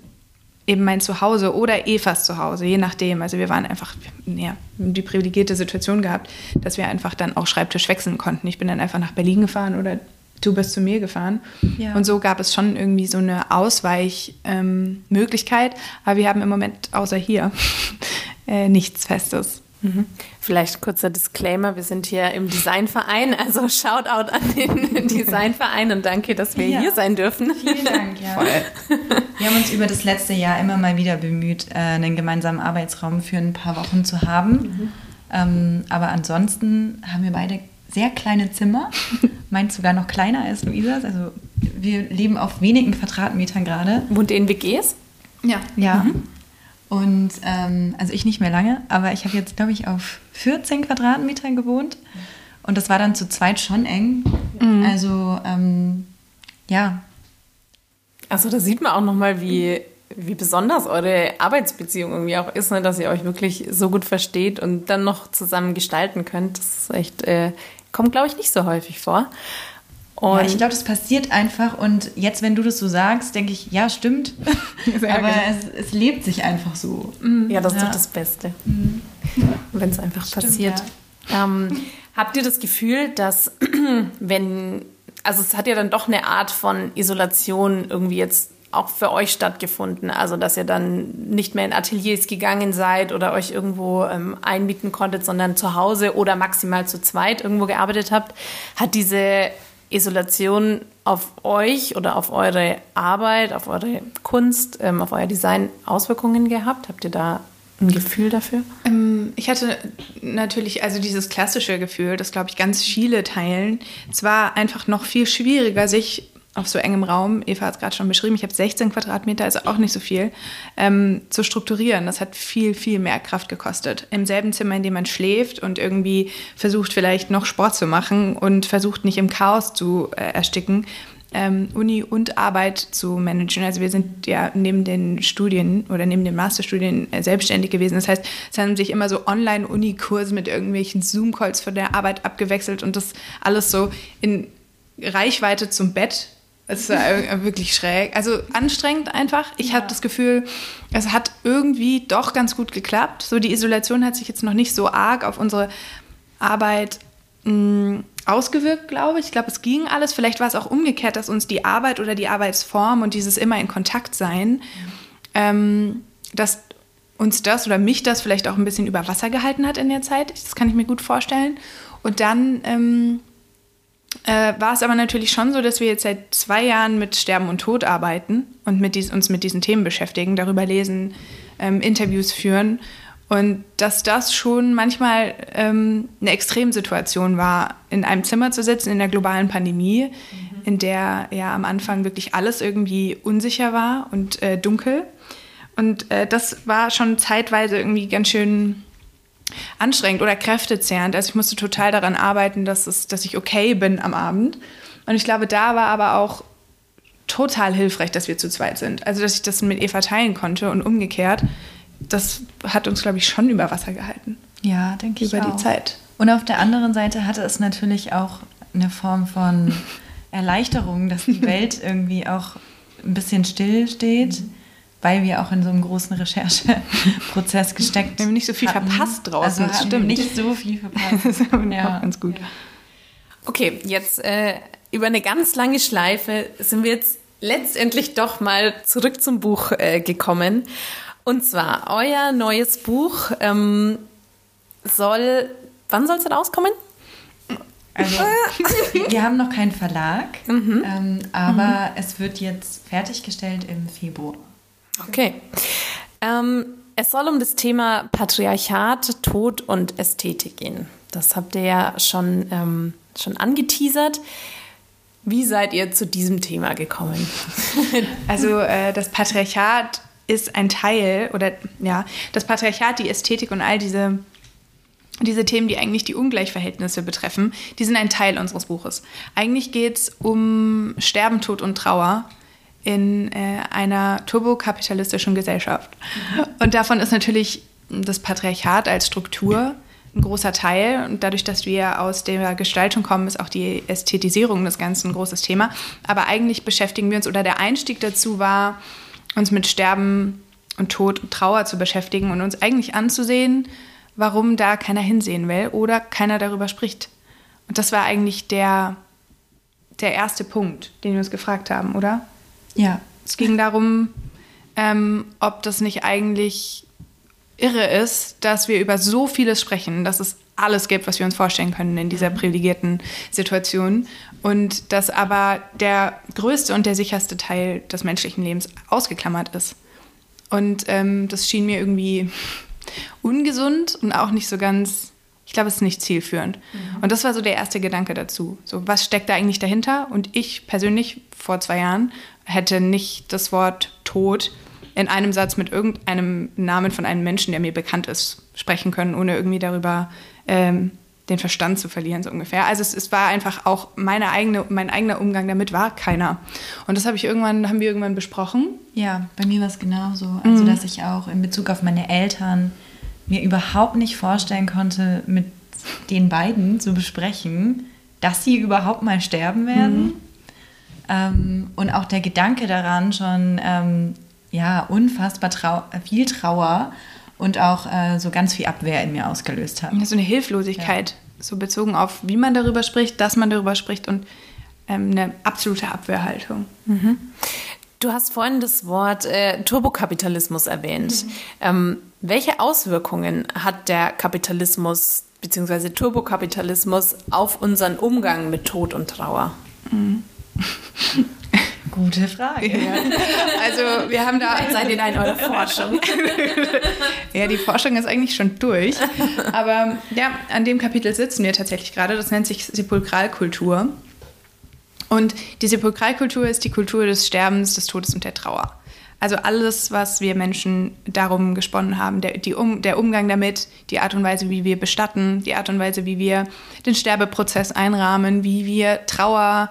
Speaker 1: eben mein Zuhause oder Evas Zuhause, je nachdem. Also wir waren einfach, ja, die privilegierte Situation gehabt, dass wir einfach dann auch Schreibtisch wechseln konnten. Ich bin dann einfach nach Berlin gefahren oder du bist zu mir gefahren. Ja. Und so gab es schon irgendwie so eine Ausweichmöglichkeit. Ähm, Aber wir haben im Moment außer hier (laughs) äh, nichts Festes.
Speaker 2: Mhm. Vielleicht kurzer Disclaimer, wir sind hier im Designverein, also Shoutout an den (laughs) Designverein und danke, dass wir ja. hier sein dürfen.
Speaker 3: Vielen Dank, ja. Voll. Wir haben uns über das letzte Jahr immer mal wieder bemüht, äh, einen gemeinsamen Arbeitsraum für ein paar Wochen zu haben. Mhm. Ähm, aber ansonsten haben wir beide sehr kleine Zimmer. (laughs) Meins sogar noch kleiner als Luisas. Also wir leben auf wenigen Quadratmetern gerade.
Speaker 2: Wohnt ihr in WGs?
Speaker 3: Ja. Ja. Mhm. Und ähm, also ich nicht mehr lange, aber ich habe jetzt, glaube ich, auf 14 Quadratmetern gewohnt. Und das war dann zu zweit schon eng. Mhm. Also ähm, ja.
Speaker 2: Also da sieht man auch nochmal, wie, wie besonders eure Arbeitsbeziehung irgendwie auch ist, ne? dass ihr euch wirklich so gut versteht und dann noch zusammen gestalten könnt. Das ist echt, äh, kommt, glaube ich, nicht so häufig vor.
Speaker 3: Und ja, ich glaube, das passiert einfach. Und jetzt, wenn du das so sagst, denke ich, ja, stimmt. (laughs) Aber es, es, lebt sich einfach so.
Speaker 2: Mhm. Ja, das ist ja. doch das Beste. Mhm. (laughs) Wenn es einfach stimmt, passiert. Ja. Ähm, habt ihr das Gefühl, dass (clears throat) wenn, also es hat ja dann doch eine Art von Isolation irgendwie jetzt auch für euch stattgefunden? Also, dass ihr dann nicht mehr in Ateliers gegangen seid oder euch irgendwo ähm, einmieten konntet, sondern zu Hause oder maximal zu zweit irgendwo gearbeitet habt. Hat diese Isolation auf euch oder auf eure Arbeit, auf eure Kunst, ähm, auf euer Design Auswirkungen gehabt? Habt ihr da ein Gefühl dafür?
Speaker 1: Ähm, ich hatte natürlich also dieses klassische Gefühl, das glaube ich ganz viele teilen. Es war einfach noch viel schwieriger, sich auf so engem Raum, Eva hat es gerade schon beschrieben, ich habe 16 Quadratmeter, also auch nicht so viel, ähm, zu strukturieren. Das hat viel, viel mehr Kraft gekostet. Im selben Zimmer, in dem man schläft und irgendwie versucht vielleicht noch Sport zu machen und versucht nicht im Chaos zu äh, ersticken, ähm, Uni und Arbeit zu managen. Also wir sind ja neben den Studien oder neben den Masterstudien äh, selbstständig gewesen. Das heißt, es haben sich immer so Online-Uni-Kurse mit irgendwelchen Zoom-Calls von der Arbeit abgewechselt und das alles so in Reichweite zum Bett es war (laughs) wirklich schräg. Also anstrengend einfach. Ich ja. habe das Gefühl, es hat irgendwie doch ganz gut geklappt. So die Isolation hat sich jetzt noch nicht so arg auf unsere Arbeit mh, mm, ausgewirkt, glaube ich. Ich glaube, es ging alles. Vielleicht war es auch umgekehrt, dass uns die Arbeit oder die Arbeitsform und dieses immer in Kontakt sein, ähm, dass uns das oder mich das vielleicht auch ein bisschen über Wasser gehalten hat in der Zeit. Das kann ich mir gut vorstellen. Und dann ähm, äh, war es aber natürlich schon so, dass wir jetzt seit zwei Jahren mit Sterben und Tod arbeiten und mit dies, uns mit diesen Themen beschäftigen, darüber lesen, ähm, Interviews führen. Und dass das schon manchmal ähm, eine Extremsituation war, in einem Zimmer zu sitzen in der globalen Pandemie, mhm. in der ja am Anfang wirklich alles irgendwie unsicher war und äh, dunkel. Und äh, das war schon zeitweise irgendwie ganz schön anstrengend oder kräftezehrend. Also ich musste total daran arbeiten, dass, es, dass ich okay bin am Abend. Und ich glaube, da war aber auch total hilfreich, dass wir zu zweit sind. Also dass ich das mit Eva teilen konnte und umgekehrt das hat uns, glaube ich, schon über Wasser gehalten.
Speaker 3: Ja, denke ich.
Speaker 1: Über die Zeit.
Speaker 3: Und auf der anderen Seite hatte es natürlich auch eine Form von (laughs) Erleichterung, dass die Welt irgendwie auch ein bisschen still steht, mhm. Weil wir auch in so einem großen Rechercheprozess (laughs) gesteckt
Speaker 1: Wir haben nicht so viel hatten. verpasst draußen,
Speaker 3: also das stimmt. Nicht so viel (laughs) verpasst. das ist
Speaker 1: ja. ganz gut.
Speaker 2: Okay, jetzt äh, über eine ganz lange Schleife sind wir jetzt letztendlich doch mal zurück zum Buch äh, gekommen. Und zwar, euer neues Buch ähm, soll, wann soll es denn auskommen?
Speaker 3: Also, (laughs) wir haben noch keinen Verlag, mhm. ähm, aber mhm. es wird jetzt fertiggestellt im Februar.
Speaker 2: Okay. Ähm, es soll um das Thema Patriarchat, Tod und Ästhetik gehen. Das habt ihr ja schon, ähm, schon angeteasert. Wie seid ihr zu diesem Thema gekommen? (laughs)
Speaker 1: Also äh, das Patriarchat ist ein Teil oder ja, das Patriarchat, die Ästhetik und all diese, diese Themen, die eigentlich die Ungleichverhältnisse betreffen, die sind ein Teil unseres Buches. Eigentlich geht es um Sterben, Tod und Trauer in äh, einer turbokapitalistischen Gesellschaft. Und davon ist natürlich das Patriarchat als Struktur ein großer Teil. Und dadurch, dass wir aus der Gestaltung kommen, ist auch die Ästhetisierung des Ganzen ein großes Thema. Aber eigentlich beschäftigen wir uns, oder der Einstieg dazu war, uns mit Sterben und Tod und Trauer zu beschäftigen und uns eigentlich anzusehen, warum da keiner hinsehen will oder keiner darüber spricht. Und das war eigentlich der, der erste Punkt, den wir uns gefragt haben, oder?
Speaker 3: Ja.
Speaker 1: Es ging darum, ähm, ob das nicht eigentlich irre ist, dass wir über so vieles sprechen, dass es alles gibt, was wir uns vorstellen können in dieser privilegierten Situation. Und dass aber der größte und der sicherste Teil des menschlichen Lebens ausgeklammert ist. Und ähm, das schien mir irgendwie ungesund und auch nicht so ganz, ich glaube, es ist nicht zielführend. Mhm. Und das war so der erste Gedanke dazu. So, was steckt da eigentlich dahinter? Und ich persönlich vor zwei Jahren hätte nicht das Wort Tod in einem Satz mit irgendeinem Namen von einem Menschen, der mir bekannt ist, sprechen können, ohne irgendwie darüber ähm, den Verstand zu verlieren, so ungefähr. Also es, es, war einfach auch meine eigene, mein eigener Umgang damit war keiner. Und das habe ich irgendwann, haben wir irgendwann besprochen.
Speaker 3: Ja, bei mir war es genauso. Also mhm. dass ich auch in Bezug auf meine Eltern mir überhaupt nicht vorstellen konnte, mit den beiden zu besprechen, dass sie überhaupt mal sterben werden. Mhm. Ähm, und auch der Gedanke daran schon ähm, ja unfassbar trau viel Trauer und auch äh, so ganz viel Abwehr in mir ausgelöst hat.
Speaker 1: So eine Hilflosigkeit, ja. so bezogen auf, wie man darüber spricht, dass man darüber spricht und ähm, eine absolute Abwehrhaltung.
Speaker 2: Mhm. Du hast vorhin das Wort äh, Turbokapitalismus erwähnt. Mhm. Ähm, welche Auswirkungen hat der Kapitalismus bzw. Turbokapitalismus auf unseren Umgang mit Tod und Trauer? Mhm. (laughs)
Speaker 3: Gute Frage. Ja.
Speaker 1: Also wir haben da...
Speaker 2: Seid ihr da in eurer Forschung? (laughs)
Speaker 1: ja, die Forschung ist eigentlich schon durch. Aber ja, an dem Kapitel sitzen wir tatsächlich gerade. Das nennt sich Sepulkralkultur. Und die Sepulkralkultur ist die Kultur des Sterbens, des Todes und der Trauer. Also alles, was wir Menschen darum gesponnen haben, der, die um, der Umgang damit, die Art und Weise, wie wir bestatten, die Art und Weise, wie wir den Sterbeprozess einrahmen, wie wir Trauer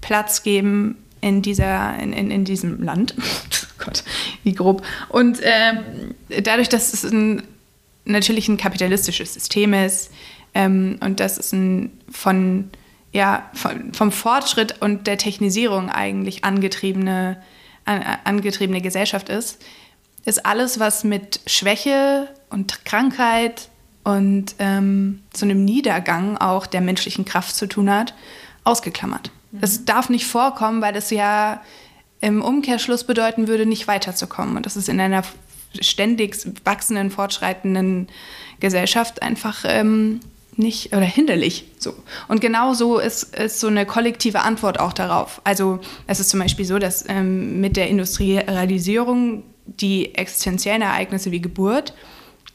Speaker 1: Platz geben, in, dieser, in, in, in diesem Land. (laughs) Gott, wie grob. Und äh, dadurch, dass es ein, natürlich ein kapitalistisches System ist ähm, und dass es ein von, ja, von, vom Fortschritt und der Technisierung eigentlich angetriebene, an, angetriebene Gesellschaft ist, ist alles, was mit Schwäche und Krankheit und ähm, so einem Niedergang auch der menschlichen Kraft zu tun hat, ausgeklammert. Das darf nicht vorkommen, weil das ja im Umkehrschluss bedeuten würde, nicht weiterzukommen. Und das ist in einer ständig wachsenden, fortschreitenden Gesellschaft einfach ähm, nicht oder hinderlich. So. Und genau so ist, ist so eine kollektive Antwort auch darauf. Also es ist zum Beispiel so, dass ähm, mit der Industrialisierung die existenziellen Ereignisse wie Geburt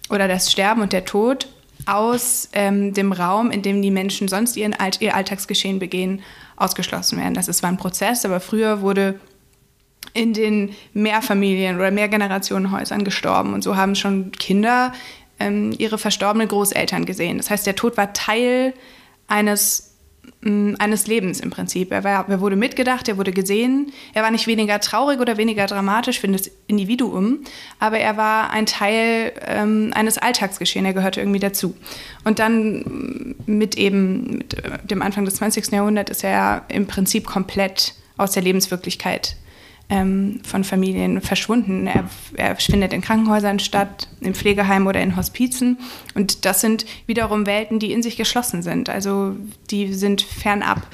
Speaker 1: oder das Sterben und der Tod aus ähm, dem Raum, in dem die Menschen sonst ihren ihr Alltagsgeschehen begehen, ausgeschlossen werden. Das ist zwar ein Prozess, aber früher wurde in den Mehrfamilien- oder Mehrgenerationenhäusern gestorben. Und so haben schon Kinder ähm, ihre verstorbenen Großeltern gesehen. Das heißt, der Tod war Teil eines eines Lebens im Prinzip. Er, war, er wurde mitgedacht, er wurde gesehen. Er war nicht weniger traurig oder weniger dramatisch für das Individuum, aber er war ein Teil ähm, eines Alltagsgeschehens. Er gehörte irgendwie dazu. Und dann mit eben mit dem Anfang des 20. Jahrhunderts ist er im Prinzip komplett aus der Lebenswirklichkeit ähm, von Familien verschwunden. Er, er, findet in Krankenhäusern statt, im Pflegeheim oder in Hospizen. Und das sind wiederum Welten, die in sich geschlossen sind. Also die sind fernab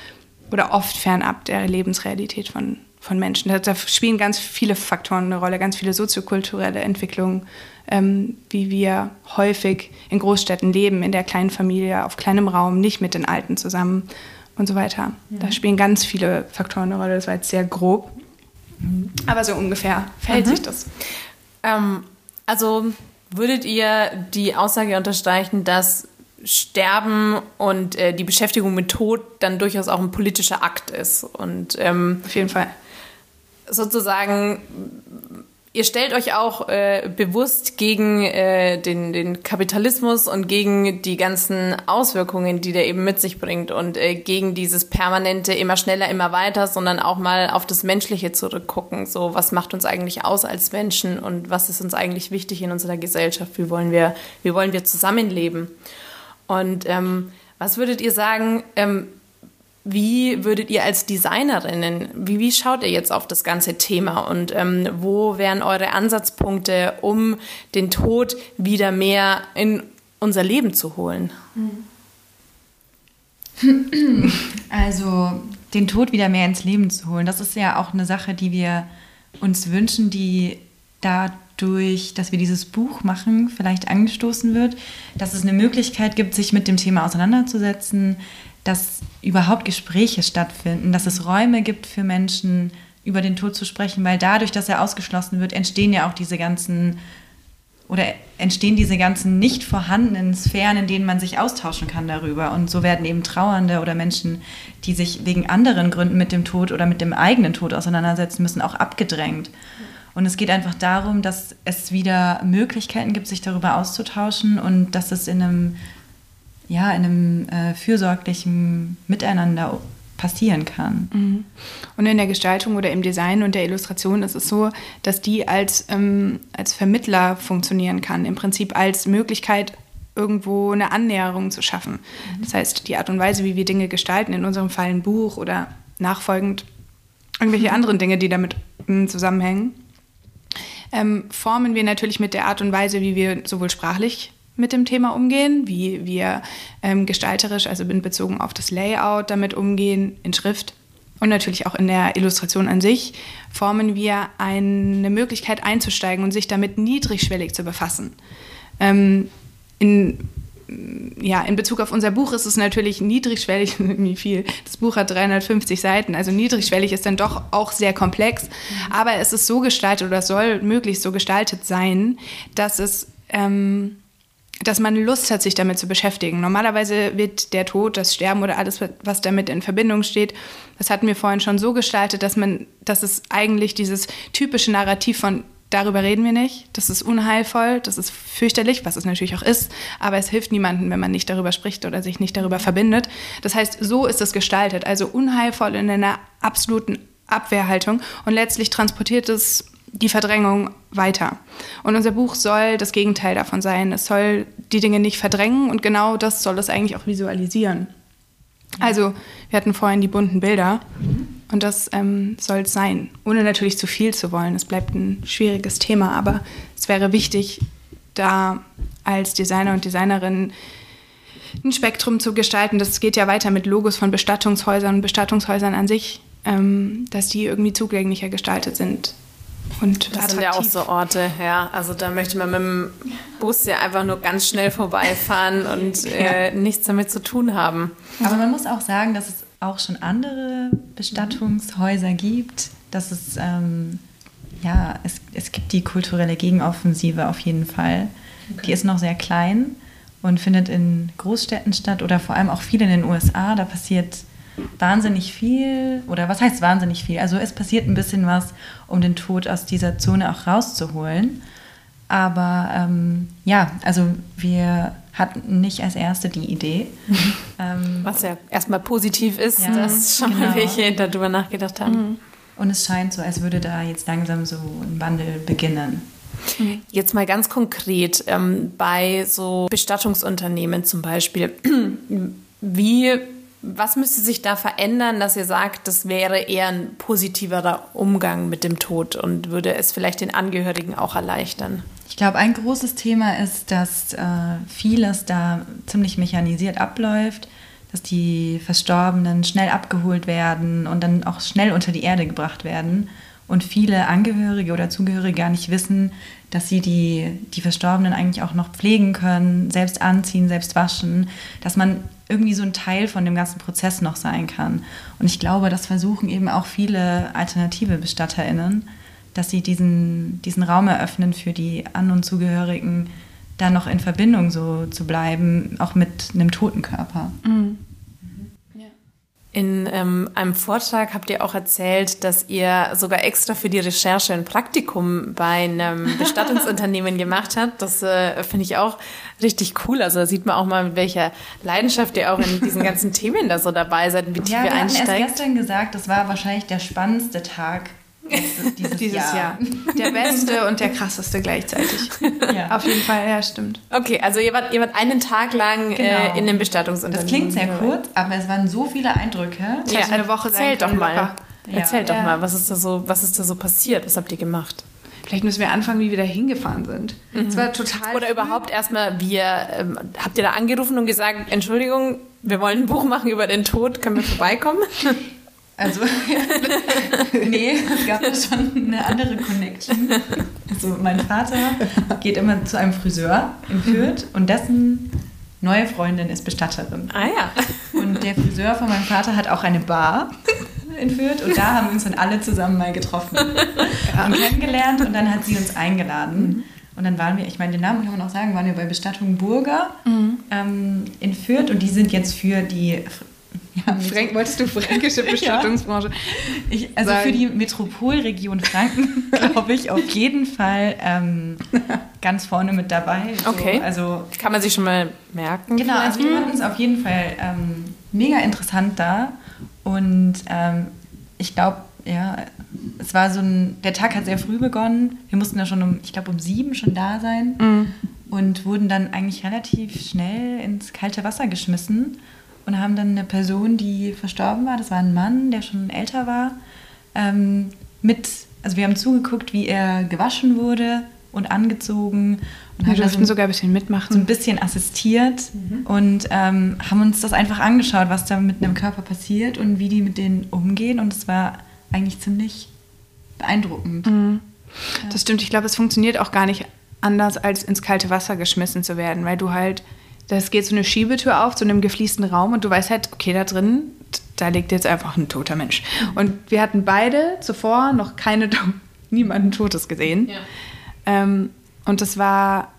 Speaker 1: oder oft fernab der Lebensrealität von, von Menschen. Da, da spielen ganz viele Faktoren eine Rolle, ganz viele soziokulturelle Entwicklungen, ähm, wie wir häufig in Großstädten leben, in der kleinen Familie, auf kleinem Raum, nicht mit den Alten zusammen und so weiter. Ja. Da spielen ganz viele Faktoren eine Rolle. Das war jetzt sehr grob. Aber so ungefähr verhält mhm. sich das.
Speaker 2: Ähm, also würdet ihr die Aussage unterstreichen, dass Sterben und äh, die Beschäftigung mit Tod dann durchaus auch ein politischer Akt ist? Und ähm,
Speaker 1: auf jeden Fall
Speaker 2: sozusagen Ihr stellt euch auch äh, bewusst gegen äh, den, den Kapitalismus und gegen die ganzen Auswirkungen, die der eben mit sich bringt und äh, gegen dieses permanente immer schneller, immer weiter, sondern auch mal auf das Menschliche zurückgucken. So, was macht uns eigentlich aus als Menschen und was ist uns eigentlich wichtig in unserer Gesellschaft? Wie wollen wir, wie wollen wir zusammenleben? Und ähm, was würdet ihr sagen? Ähm, wie würdet ihr als Designerinnen, wie, wie schaut ihr jetzt auf das ganze Thema und ähm, wo wären eure Ansatzpunkte, um den Tod wieder mehr in unser Leben zu holen? (laughs)
Speaker 3: Also den Tod wieder mehr ins Leben zu holen, das ist ja auch eine Sache, die wir uns wünschen, die dadurch, dass wir dieses Buch machen, vielleicht angestoßen wird, dass es eine Möglichkeit gibt, sich mit dem Thema auseinanderzusetzen, dass überhaupt Gespräche stattfinden, dass es Räume gibt für Menschen, über den Tod zu sprechen, weil dadurch, dass er ausgeschlossen wird, entstehen ja auch diese ganzen oder entstehen diese ganzen nicht vorhandenen Sphären, in denen man sich austauschen kann darüber. Und so werden eben Trauernde oder Menschen, die sich wegen anderen Gründen mit dem Tod oder mit dem eigenen Tod auseinandersetzen müssen, auch abgedrängt. Und es geht einfach darum, dass es wieder Möglichkeiten gibt, sich darüber auszutauschen und dass es in einem ja, in einem äh, fürsorglichen Miteinander passieren kann.
Speaker 1: Mhm. Und in der Gestaltung oder im Design und der Illustration ist es so, dass die als, ähm, als Vermittler funktionieren kann, im Prinzip als Möglichkeit, irgendwo eine Annäherung zu schaffen. Mhm. Das heißt, die Art und Weise, wie wir Dinge gestalten, in unserem Fall ein Buch oder nachfolgend irgendwelche (laughs) anderen Dinge, die damit ähm, zusammenhängen, ähm, formen wir natürlich mit der Art und Weise, wie wir sowohl sprachlich mit dem Thema umgehen, wie wir ähm, gestalterisch, also in Bezogen auf das Layout damit umgehen, in Schrift und natürlich auch in der Illustration an sich, formen wir eine Möglichkeit einzusteigen und sich damit niedrigschwellig zu befassen. Ähm, in, ja, in Bezug auf unser Buch ist es natürlich niedrigschwellig, (laughs) irgendwie viel. Das Buch hat 350 Seiten, also niedrigschwellig ist dann doch auch sehr komplex. Mhm. Aber es ist so gestaltet oder soll möglichst so gestaltet sein, dass es ähm, dass man Lust hat, sich damit zu beschäftigen. Normalerweise wird der Tod, das Sterben oder alles, was damit in Verbindung steht, das hatten wir vorhin schon so gestaltet, dass man, dass es eigentlich dieses typische Narrativ von darüber reden wir nicht, das ist unheilvoll, das ist fürchterlich, was es natürlich auch ist, aber es hilft niemandem, wenn man nicht darüber spricht oder sich nicht darüber verbindet. Das heißt, so ist es gestaltet, also unheilvoll in einer absoluten Abwehrhaltung und letztlich transportiert es die Verdrängung weiter. Und unser Buch soll das Gegenteil davon sein. Es soll die Dinge nicht verdrängen und genau das soll es eigentlich auch visualisieren. Also, wir hatten vorhin die bunten Bilder und das ähm, soll es sein, ohne natürlich zu viel zu wollen. Es bleibt ein schwieriges Thema, aber es wäre wichtig, da als Designer und Designerin ein Spektrum zu gestalten. Das geht ja weiter mit Logos von Bestattungshäusern und Bestattungshäusern an sich, ähm, dass die irgendwie zugänglicher gestaltet sind
Speaker 2: und das attraktiv. sind ja auch so Orte, ja. Also da möchte man mit dem Bus ja einfach nur ganz schnell vorbeifahren (laughs) und äh, nichts damit zu tun haben.
Speaker 3: Aber man muss auch sagen, dass es auch schon andere Bestattungshäuser gibt. Dass es, ähm, ja, es, es gibt die kulturelle Gegenoffensive auf jeden Fall. Okay. Die ist noch sehr klein und findet in Großstädten statt oder vor allem auch viel in den USA. Da passiert wahnsinnig viel, oder was heißt wahnsinnig viel? Also es passiert ein bisschen was, um den Tod aus dieser Zone auch rauszuholen. Aber ähm, ja, also wir hatten nicht als erste die Idee.
Speaker 2: Mhm. (laughs) Ähm, was ja erstmal positiv ist, ja, dass schon genau. welche darüber nachgedacht haben. Mhm.
Speaker 3: Und es scheint so, als würde da jetzt langsam so ein Wandel beginnen.
Speaker 2: Jetzt mal ganz konkret ähm, bei so Bestattungsunternehmen zum Beispiel. (clears throat) Wie was müsste sich da verändern, dass ihr sagt, das wäre eher ein positiverer Umgang mit dem Tod und würde es vielleicht den Angehörigen auch erleichtern?
Speaker 3: Ich glaube, ein großes Thema ist, dass äh, vieles da ziemlich mechanisiert abläuft, dass die Verstorbenen schnell abgeholt werden und dann auch schnell unter die Erde gebracht werden und viele Angehörige oder Zugehörige gar nicht wissen, dass sie die, die Verstorbenen eigentlich auch noch pflegen können, selbst anziehen, selbst waschen, dass man irgendwie so ein Teil von dem ganzen Prozess noch sein kann. Und ich glaube, das versuchen eben auch viele alternative BestatterInnen, dass sie diesen, diesen Raum eröffnen für die An- und Zugehörigen, da noch in Verbindung so zu bleiben, auch mit einem toten Körper. Mhm.
Speaker 2: In ähm, einem Vortrag habt ihr auch erzählt, dass ihr sogar extra für die Recherche ein Praktikum bei einem (laughs) Bestattungsunternehmen gemacht habt. Das äh, finde ich auch richtig cool. Also da sieht man auch mal, mit welcher Leidenschaft ihr auch in diesen ganzen Themen da so dabei seid und wie tief
Speaker 3: ja,
Speaker 2: ihr einsteigt.
Speaker 3: Ich habe gestern gesagt, das war wahrscheinlich der spannendste Tag
Speaker 1: dieses, dieses Jahr. Jahr. Der beste und der krasseste gleichzeitig. (laughs) Ja. Auf jeden Fall, ja, stimmt.
Speaker 2: Okay, also ihr wart, ihr wart einen Tag lang äh, genau. äh, in dem Bestattungsunternehmen.
Speaker 3: Das klingt sehr kurz, aber es waren so viele Eindrücke.
Speaker 2: Ja, eine Woche Erzählt doch mal. Ja. Erzählt doch mal, was ist, da so, was ist da so passiert? Was habt ihr gemacht?
Speaker 1: Vielleicht müssen wir anfangen, wie wir da hingefahren sind. Mhm. Es war total.
Speaker 2: Oder überhaupt erstmal, wir ähm, habt ihr da angerufen und gesagt, Entschuldigung, wir wollen ein Buch machen über den Tod, können wir vorbeikommen? (laughs)
Speaker 3: Also, (laughs) nee, es gab da schon eine andere Connection. Also, mein Vater geht immer zu einem Friseur in Fürth und dessen neue Freundin ist Bestatterin.
Speaker 2: Ah ja.
Speaker 3: Und der Friseur von meinem Vater hat auch eine Bar in Fürth und da haben wir uns dann alle zusammen mal getroffen ja. und kennengelernt und dann hat sie uns eingeladen. Mhm. Und dann waren wir, ich meine, den Namen kann man auch sagen, waren wir bei Bestattung Burger mhm. ähm, in Fürth und die sind jetzt für die (laughs)
Speaker 1: ja, Frank, wolltest du fränkische Bestattungsbranche? (laughs) Ja.
Speaker 3: Ich, also Sagen. für die Metropolregion Franken (laughs) glaube ich auf jeden Fall ähm, ganz vorne mit dabei.
Speaker 2: So, okay. Also kann man sich schon mal merken.
Speaker 3: Genau, also wir fanden es auf jeden Fall ähm, mega interessant da und ähm, ich glaube, ja, es war so ein, der Tag hat sehr früh begonnen. Wir mussten ja schon um, ich glaube um sieben schon da sein mhm. und wurden dann eigentlich relativ schnell ins kalte Wasser geschmissen und haben dann eine Person, die verstorben war, das war ein Mann, der schon älter war, ähm, mit, also wir haben zugeguckt, wie er gewaschen wurde und angezogen. Und
Speaker 1: wir durften so, sogar ein bisschen mitmachen.
Speaker 3: So ein bisschen assistiert mhm. und ähm, haben uns das einfach angeschaut, was da mit einem Körper passiert und wie die mit denen umgehen. Und es war eigentlich ziemlich beeindruckend. Mhm.
Speaker 1: Ja. Das stimmt. Ich glaube, es funktioniert auch gar nicht anders, als ins kalte Wasser geschmissen zu werden, weil du halt das geht so eine Schiebetür auf zu einem gefließten Raum und du weißt halt, okay, da drin, da liegt jetzt einfach ein toter Mensch. Und wir hatten beide zuvor noch keine, niemanden Totes gesehen. Ja. Ähm, und das war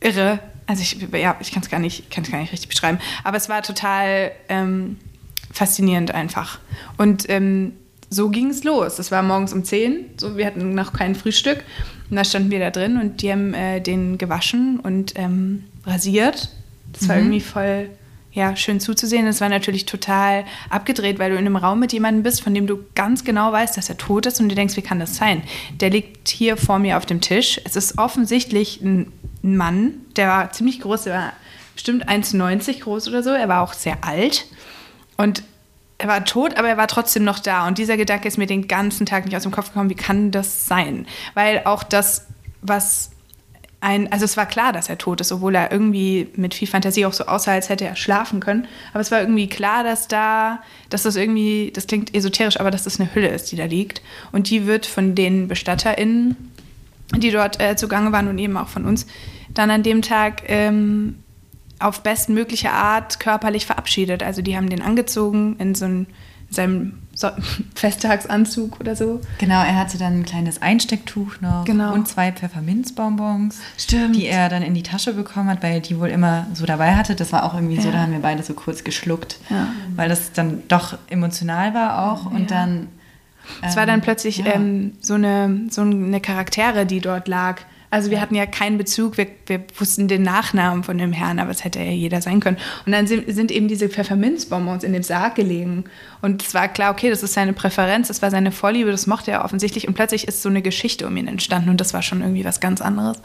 Speaker 1: irre. Also ich, ja, ich kann es gar, nicht, gar nicht richtig beschreiben. Aber es war total ähm, faszinierend einfach. Und ähm, so ging es los. Es war morgens um 10, so, wir hatten noch kein Frühstück. Und da standen wir da drin und die haben äh, den gewaschen und ähm, rasiert das war mhm. irgendwie voll ja, schön zuzusehen. Es war natürlich total abgedreht, weil du in einem Raum mit jemandem bist, von dem du ganz genau weißt, dass er tot ist und du denkst, wie kann das sein? Der liegt hier vor mir auf dem Tisch. Es ist offensichtlich ein Mann, der war ziemlich groß, der war bestimmt 1,90 groß oder so. Er war auch sehr alt und er war tot, aber er war trotzdem noch da. Und dieser Gedanke ist mir den ganzen Tag nicht aus dem Kopf gekommen, wie kann das sein? Weil auch das, was ein, also es war klar, dass er tot ist, obwohl er irgendwie mit viel Fantasie auch so aussah, als hätte er schlafen können. Aber es war irgendwie klar, dass da, dass das irgendwie, das klingt esoterisch, aber dass das eine Hülle ist, die da liegt. Und die wird von den BestatterInnen, die dort äh, zugange waren und eben auch von uns, dann an dem Tag ähm, auf bestmögliche Art körperlich verabschiedet. Also die haben den angezogen in so ein, in seinem so (laughs) Festtagsanzug oder so.
Speaker 3: Genau, er hatte dann ein kleines Einstecktuch noch
Speaker 1: Genau.
Speaker 3: und zwei Pfefferminzbonbons,
Speaker 1: Stimmt.
Speaker 3: die er dann in die Tasche bekommen hat, weil die wohl immer so dabei hatte. Das war auch irgendwie so,
Speaker 1: Ja.
Speaker 3: da haben wir beide so kurz geschluckt,
Speaker 1: Ja.
Speaker 3: weil das dann doch emotional war auch und
Speaker 1: Ja.
Speaker 3: dann
Speaker 1: Es war dann
Speaker 3: ähm,
Speaker 1: plötzlich ähm, so, eine, so eine Charaktere, die dort lag. Also wir hatten ja keinen Bezug, wir, wir wussten den Nachnamen von dem Herrn, aber es hätte ja jeder sein können. Und dann sind, sind eben diese Pfefferminzbonbons in dem Sarg gelegen. Und es war klar, okay, das ist seine Präferenz, das war seine Vorliebe, das mochte er offensichtlich. Und plötzlich ist so eine Geschichte um ihn entstanden und das war schon irgendwie was ganz anderes.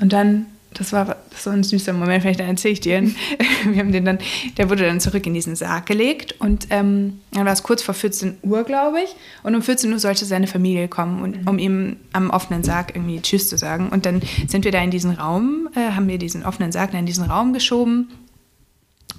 Speaker 1: Und dann, das war so ein süßer Moment, vielleicht erzähle ich dir. (laughs) Wir haben den dann, der wurde dann zurück in diesen Sarg gelegt und ähm, dann war es kurz vor 14 Uhr, glaube ich. Und um 14 Uhr sollte seine Familie kommen, und, um ihm am offenen Sarg irgendwie Tschüss zu sagen. Und dann sind wir da in diesen Raum, äh, haben wir diesen offenen Sarg in diesen Raum geschoben.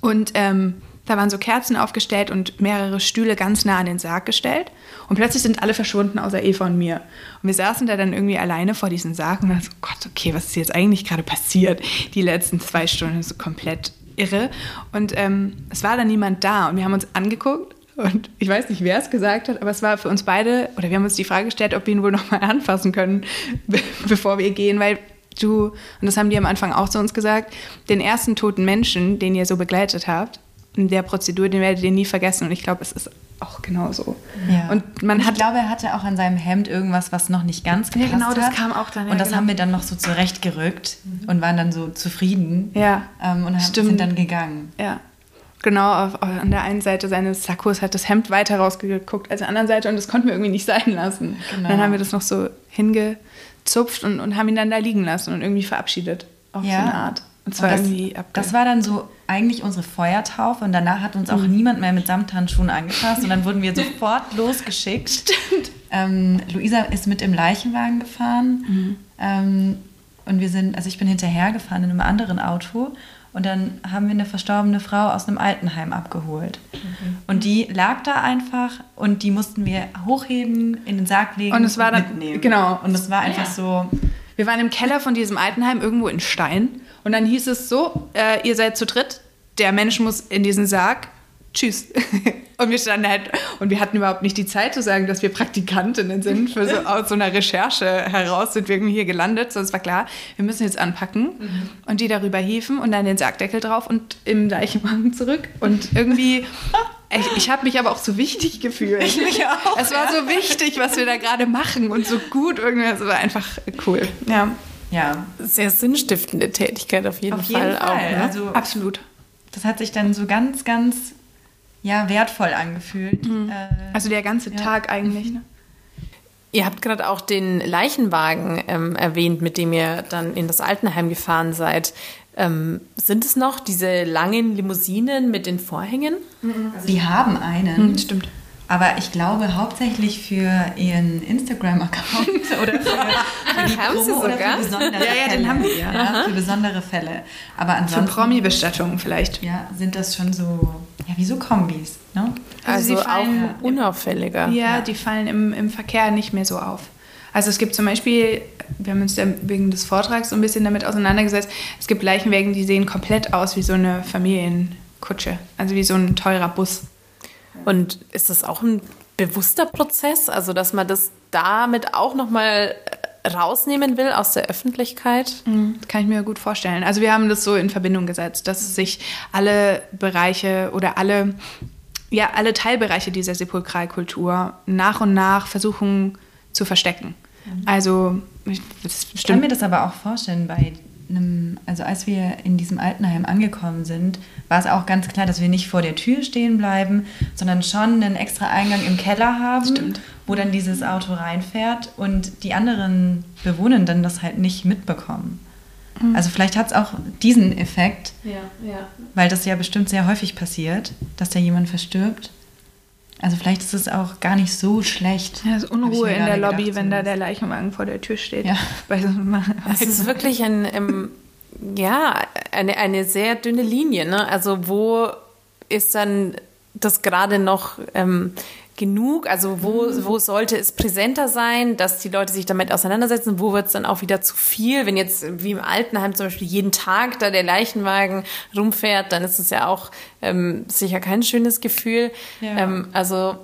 Speaker 1: Und ähm, da waren so Kerzen aufgestellt und mehrere Stühle ganz nah an den Sarg gestellt. Und plötzlich sind alle verschwunden, außer Eva und mir. Und wir saßen da dann irgendwie alleine vor diesem Sarg und dachten so, Gott, okay, was ist jetzt eigentlich gerade passiert? Die letzten zwei Stunden so komplett irre. Und ähm, es war dann niemand da und wir haben uns angeguckt und ich weiß nicht, wer es gesagt hat, aber es war für uns beide, oder wir haben uns die Frage gestellt, ob wir ihn wohl nochmal anfassen können, be bevor wir gehen, weil du, und das haben die am Anfang auch zu uns gesagt, den ersten toten Menschen, den ihr so begleitet habt, in der Prozedur, den werdet ihr nie vergessen. Und ich glaube, es ist auch genauso.
Speaker 3: Ja.
Speaker 1: Und man
Speaker 3: ich
Speaker 1: hat
Speaker 3: glaube, er hatte auch an seinem Hemd irgendwas, was noch nicht ganz
Speaker 1: Ja,
Speaker 3: gepasst
Speaker 1: genau, das
Speaker 3: hat.
Speaker 1: kam auch dann, ja,
Speaker 3: und das
Speaker 1: genau.
Speaker 3: haben wir dann noch so zurechtgerückt und waren dann so zufrieden.
Speaker 1: Ja,
Speaker 3: Ähm, und haben,
Speaker 1: stimmt.
Speaker 3: sind dann gegangen.
Speaker 1: Ja. Genau, auf, an der einen Seite seines Sakkos hat das Hemd weiter rausgeguckt als an der anderen Seite und das konnten wir irgendwie nicht sein lassen.
Speaker 3: Genau.
Speaker 1: Dann haben wir das noch so hingezupft und, und haben ihn dann da liegen lassen und irgendwie verabschiedet. Auf
Speaker 3: Ja.
Speaker 1: so eine Art. Und zwar
Speaker 3: Und das,
Speaker 1: irgendwie abge
Speaker 3: das war dann so eigentlich unsere Feuertaufe und danach hat uns auch niemand mehr mit Samthandschuhen angefasst und dann wurden wir (laughs) sofort losgeschickt. Stimmt. Ähm, Luisa ist mit im Leichenwagen gefahren ähm, und wir sind, also ich bin hinterhergefahren in einem anderen Auto und dann haben wir eine verstorbene Frau aus einem Altenheim abgeholt. Und die lag da einfach und die mussten wir hochheben, in den Sarg legen
Speaker 1: Und es war dann-
Speaker 3: mitnehmen.
Speaker 1: genau.
Speaker 3: Und es war einfach so,
Speaker 1: Wir waren im Keller von diesem Altenheim irgendwo in Stein und dann hieß es so, äh, ihr seid zu dritt, der Mensch muss in diesen Sarg, tschüss. (laughs) Und wir standen halt, und wir hatten überhaupt nicht die Zeit zu sagen, dass wir Praktikantinnen sind. Für so, aus so einer Recherche heraus sind wir irgendwie hier gelandet. So, es war klar, wir müssen jetzt anpacken und die darüber hieven und dann den Sargdeckel drauf und im Leichenwagen zurück. Und irgendwie, ich, ich habe mich aber auch so wichtig gefühlt. Ich mich auch. Es war so wichtig, was wir da gerade machen und so gut irgendwie. Es war einfach cool. Ja.
Speaker 3: ja,
Speaker 2: Sehr sinnstiftende Tätigkeit auf jeden
Speaker 3: Auf jeden
Speaker 2: Fall,
Speaker 3: Fall.
Speaker 2: auch. Ne?
Speaker 3: Also
Speaker 1: Absolut.
Speaker 3: Das hat sich dann so ganz, ganz ja, wertvoll angefühlt. Äh,
Speaker 1: Also der ganze
Speaker 3: Ja.
Speaker 1: Tag eigentlich. Ne?
Speaker 2: Ihr habt gerade auch den Leichenwagen ähm, erwähnt, mit dem ihr dann in das Altenheim gefahren seid. Ähm, sind es noch diese langen Limousinen mit den Vorhängen?
Speaker 3: sie haben einen,
Speaker 1: Mhm, Stimmt.
Speaker 3: aber ich glaube hauptsächlich für ihren Instagram-Account (laughs) oder für, (laughs) für die
Speaker 2: Haben sie
Speaker 3: Promo oder
Speaker 2: sogar?
Speaker 3: für besondere
Speaker 1: Ja, ja, den
Speaker 3: Fälle.
Speaker 1: haben wir, ja.
Speaker 3: ja. Für besondere Fälle. Aber
Speaker 1: Für
Speaker 3: ansonsten
Speaker 1: Promi-Bestattungen vielleicht.
Speaker 3: ja, sind das schon so, ja, wie so Kombis. Ne?
Speaker 1: Also
Speaker 2: Also,
Speaker 1: sie fallen-
Speaker 2: auch unauffälliger.
Speaker 1: Ja, die fallen im, im Verkehr nicht mehr so auf. Also es gibt zum Beispiel, wir haben uns ja wegen des Vortrags so ein bisschen damit auseinandergesetzt, es gibt Leichenwägen, die sehen komplett aus wie so eine Familienkutsche. Also wie so ein teurer Bus.
Speaker 2: Und ist das auch ein bewusster Prozess? Also, dass man das damit auch nochmal rausnehmen will aus der Öffentlichkeit?
Speaker 1: Mhm, Das kann ich mir gut vorstellen. Also wir haben das so in Verbindung gesetzt, dass sich alle Bereiche oder alle, ja, alle Teilbereiche dieser Sepulkralkultur nach und nach versuchen zu verstecken. Also ich- das
Speaker 3: Ich kann
Speaker 1: stimmt.
Speaker 3: mir das aber auch vorstellen bei einem, also als wir in diesem Altenheim angekommen sind, war es auch ganz klar, dass wir nicht vor der Tür stehen bleiben, sondern schon einen extra Eingang im Keller haben,
Speaker 1: Stimmt.
Speaker 3: wo dann dieses Auto reinfährt und die anderen Bewohner dann das halt nicht mitbekommen. Also vielleicht hat es auch diesen Effekt,
Speaker 2: Ja, ja.
Speaker 3: weil das ja bestimmt sehr häufig passiert, dass da jemand verstirbt. Also vielleicht ist es auch gar nicht so schlecht.
Speaker 1: Ja, es ist Unruhe in der Lobby,
Speaker 3: gedacht,
Speaker 1: wenn da der Leichenwagen vor der Tür steht.
Speaker 3: Ja. (laughs)
Speaker 1: Bei so einem-
Speaker 2: Es ist wirklich ein, ähm, ja, eine, eine sehr dünne Linie. Ne? Also wo ist dann das gerade noch ähm, genug? Also wo, wo sollte es präsenter sein, dass die Leute sich damit auseinandersetzen? Wo wird es dann auch wieder zu viel? Wenn jetzt wie im Altenheim zum Beispiel jeden Tag da der Leichenwagen rumfährt, dann ist es ja auch ähm, sicher kein schönes Gefühl.
Speaker 3: Ja.
Speaker 2: Ähm, also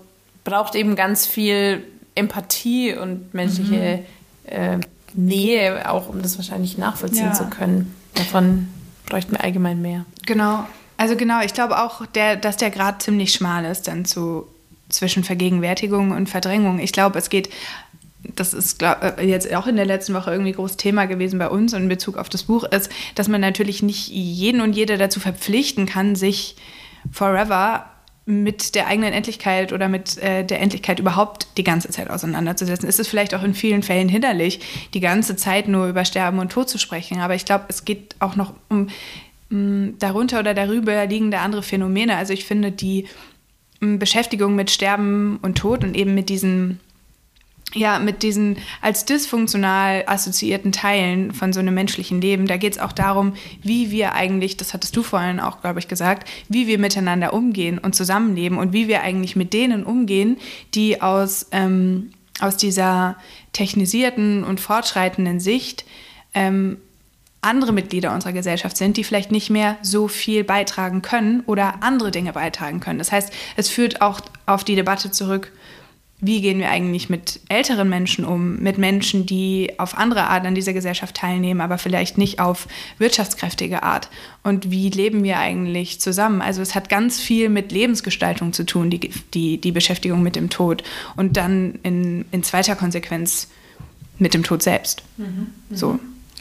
Speaker 2: braucht eben ganz viel Empathie und menschliche mhm. äh, Nähe, auch um das wahrscheinlich nachvollziehen ja. zu können. Davon bräuchten wir allgemein mehr.
Speaker 1: Genau. Also genau, ich glaube auch, der, dass der Grad ziemlich schmal ist dann zu zwischen Vergegenwärtigung und Verdrängung. Ich glaube, es geht das ist glaub, äh, jetzt auch in der letzten Woche irgendwie groß Thema gewesen bei uns und in Bezug auf das Buch ist, dass man natürlich nicht jeden und jede dazu verpflichten kann, sich forever mit der eigenen Endlichkeit oder mit äh, der Endlichkeit überhaupt die ganze Zeit auseinanderzusetzen. Ist es vielleicht auch in vielen Fällen hinderlich, die ganze Zeit nur über Sterben und Tod zu sprechen. Aber ich glaube, es geht auch noch um mh, darunter oder darüber liegende andere Phänomene. Also ich finde die Beschäftigung mit Sterben und Tod und eben mit diesen ja, mit diesen als dysfunktional assoziierten Teilen von so einem menschlichen Leben, da geht es auch darum, wie wir eigentlich, das hattest du vorhin auch, glaube ich, gesagt, wie wir miteinander umgehen und zusammenleben und wie wir eigentlich mit denen umgehen, die aus, ähm, aus dieser technisierten und fortschreitenden Sicht ähm, andere Mitglieder unserer Gesellschaft sind, die vielleicht nicht mehr so viel beitragen können oder andere Dinge beitragen können. Das heißt, es führt auch auf die Debatte zurück, wie gehen wir eigentlich mit älteren Menschen um, mit Menschen, die auf andere Art an dieser Gesellschaft teilnehmen, aber vielleicht nicht auf wirtschaftskräftige Art. Und wie leben wir eigentlich zusammen? Also es hat ganz viel mit Lebensgestaltung zu tun, die, die, die Beschäftigung mit dem Tod. Und dann in, in zweiter Konsequenz mit dem Tod selbst. Mhm. So.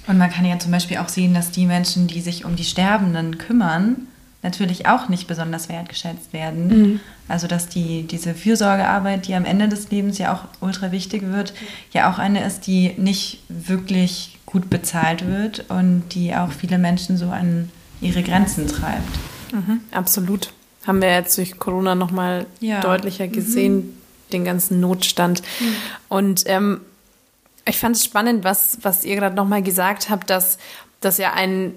Speaker 3: Und man kann ja zum Beispiel auch sehen, dass die Menschen, die sich um die Sterbenden kümmern, natürlich auch nicht besonders wertgeschätzt werden. Mhm. Also dass die, diese Fürsorgearbeit, die am Ende des Lebens ja auch ultra wichtig wird, ja auch eine ist, die nicht wirklich gut bezahlt wird und die auch viele Menschen so an ihre Grenzen treibt.
Speaker 2: Mhm, absolut. Haben wir jetzt durch Corona nochmal ja. deutlicher gesehen, mhm. den ganzen Notstand. Mhm. Und ähm, ich fand es spannend, was, was ihr gerade nochmal gesagt habt, dass das ja ein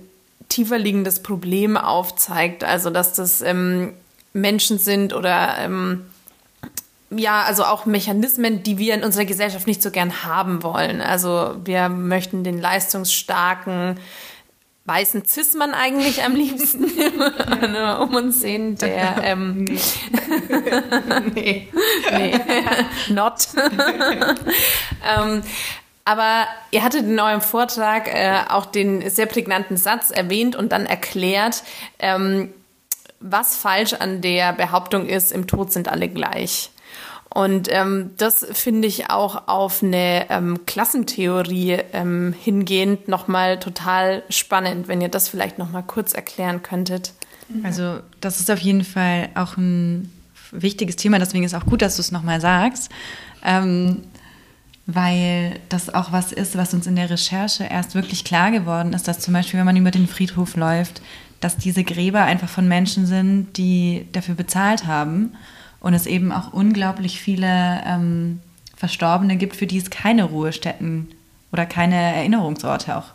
Speaker 2: tiefer liegendes Problem aufzeigt. Also, dass das ähm, Menschen sind oder ähm, ja, also auch Mechanismen, die wir in unserer Gesellschaft nicht so gern haben wollen. Also wir möchten den leistungsstarken weißen Cis-Mann eigentlich am liebsten (laughs) um uns sehen, der ähm, nee. (laughs) nee. (laughs) not. ähm, aber ihr hattet in eurem Vortrag äh, auch den sehr prägnanten Satz erwähnt und dann erklärt, ähm, was falsch an der Behauptung ist, im Tod sind alle gleich. Und ähm, das finde ich auch auf eine ähm, Klassentheorie ähm, hingehend nochmal total spannend, wenn ihr das vielleicht nochmal kurz erklären könntet.
Speaker 3: Also das ist auf jeden Fall auch ein wichtiges Thema, deswegen ist auch gut, dass du es nochmal sagst. Ähm, weil das auch was ist, was uns in der Recherche erst wirklich klar geworden ist, dass zum Beispiel, wenn man über den Friedhof läuft, dass diese Gräber einfach von Menschen sind, die dafür bezahlt haben und es eben auch unglaublich viele ähm, Verstorbene gibt, für die es keine Ruhestätten oder keine Erinnerungsorte auch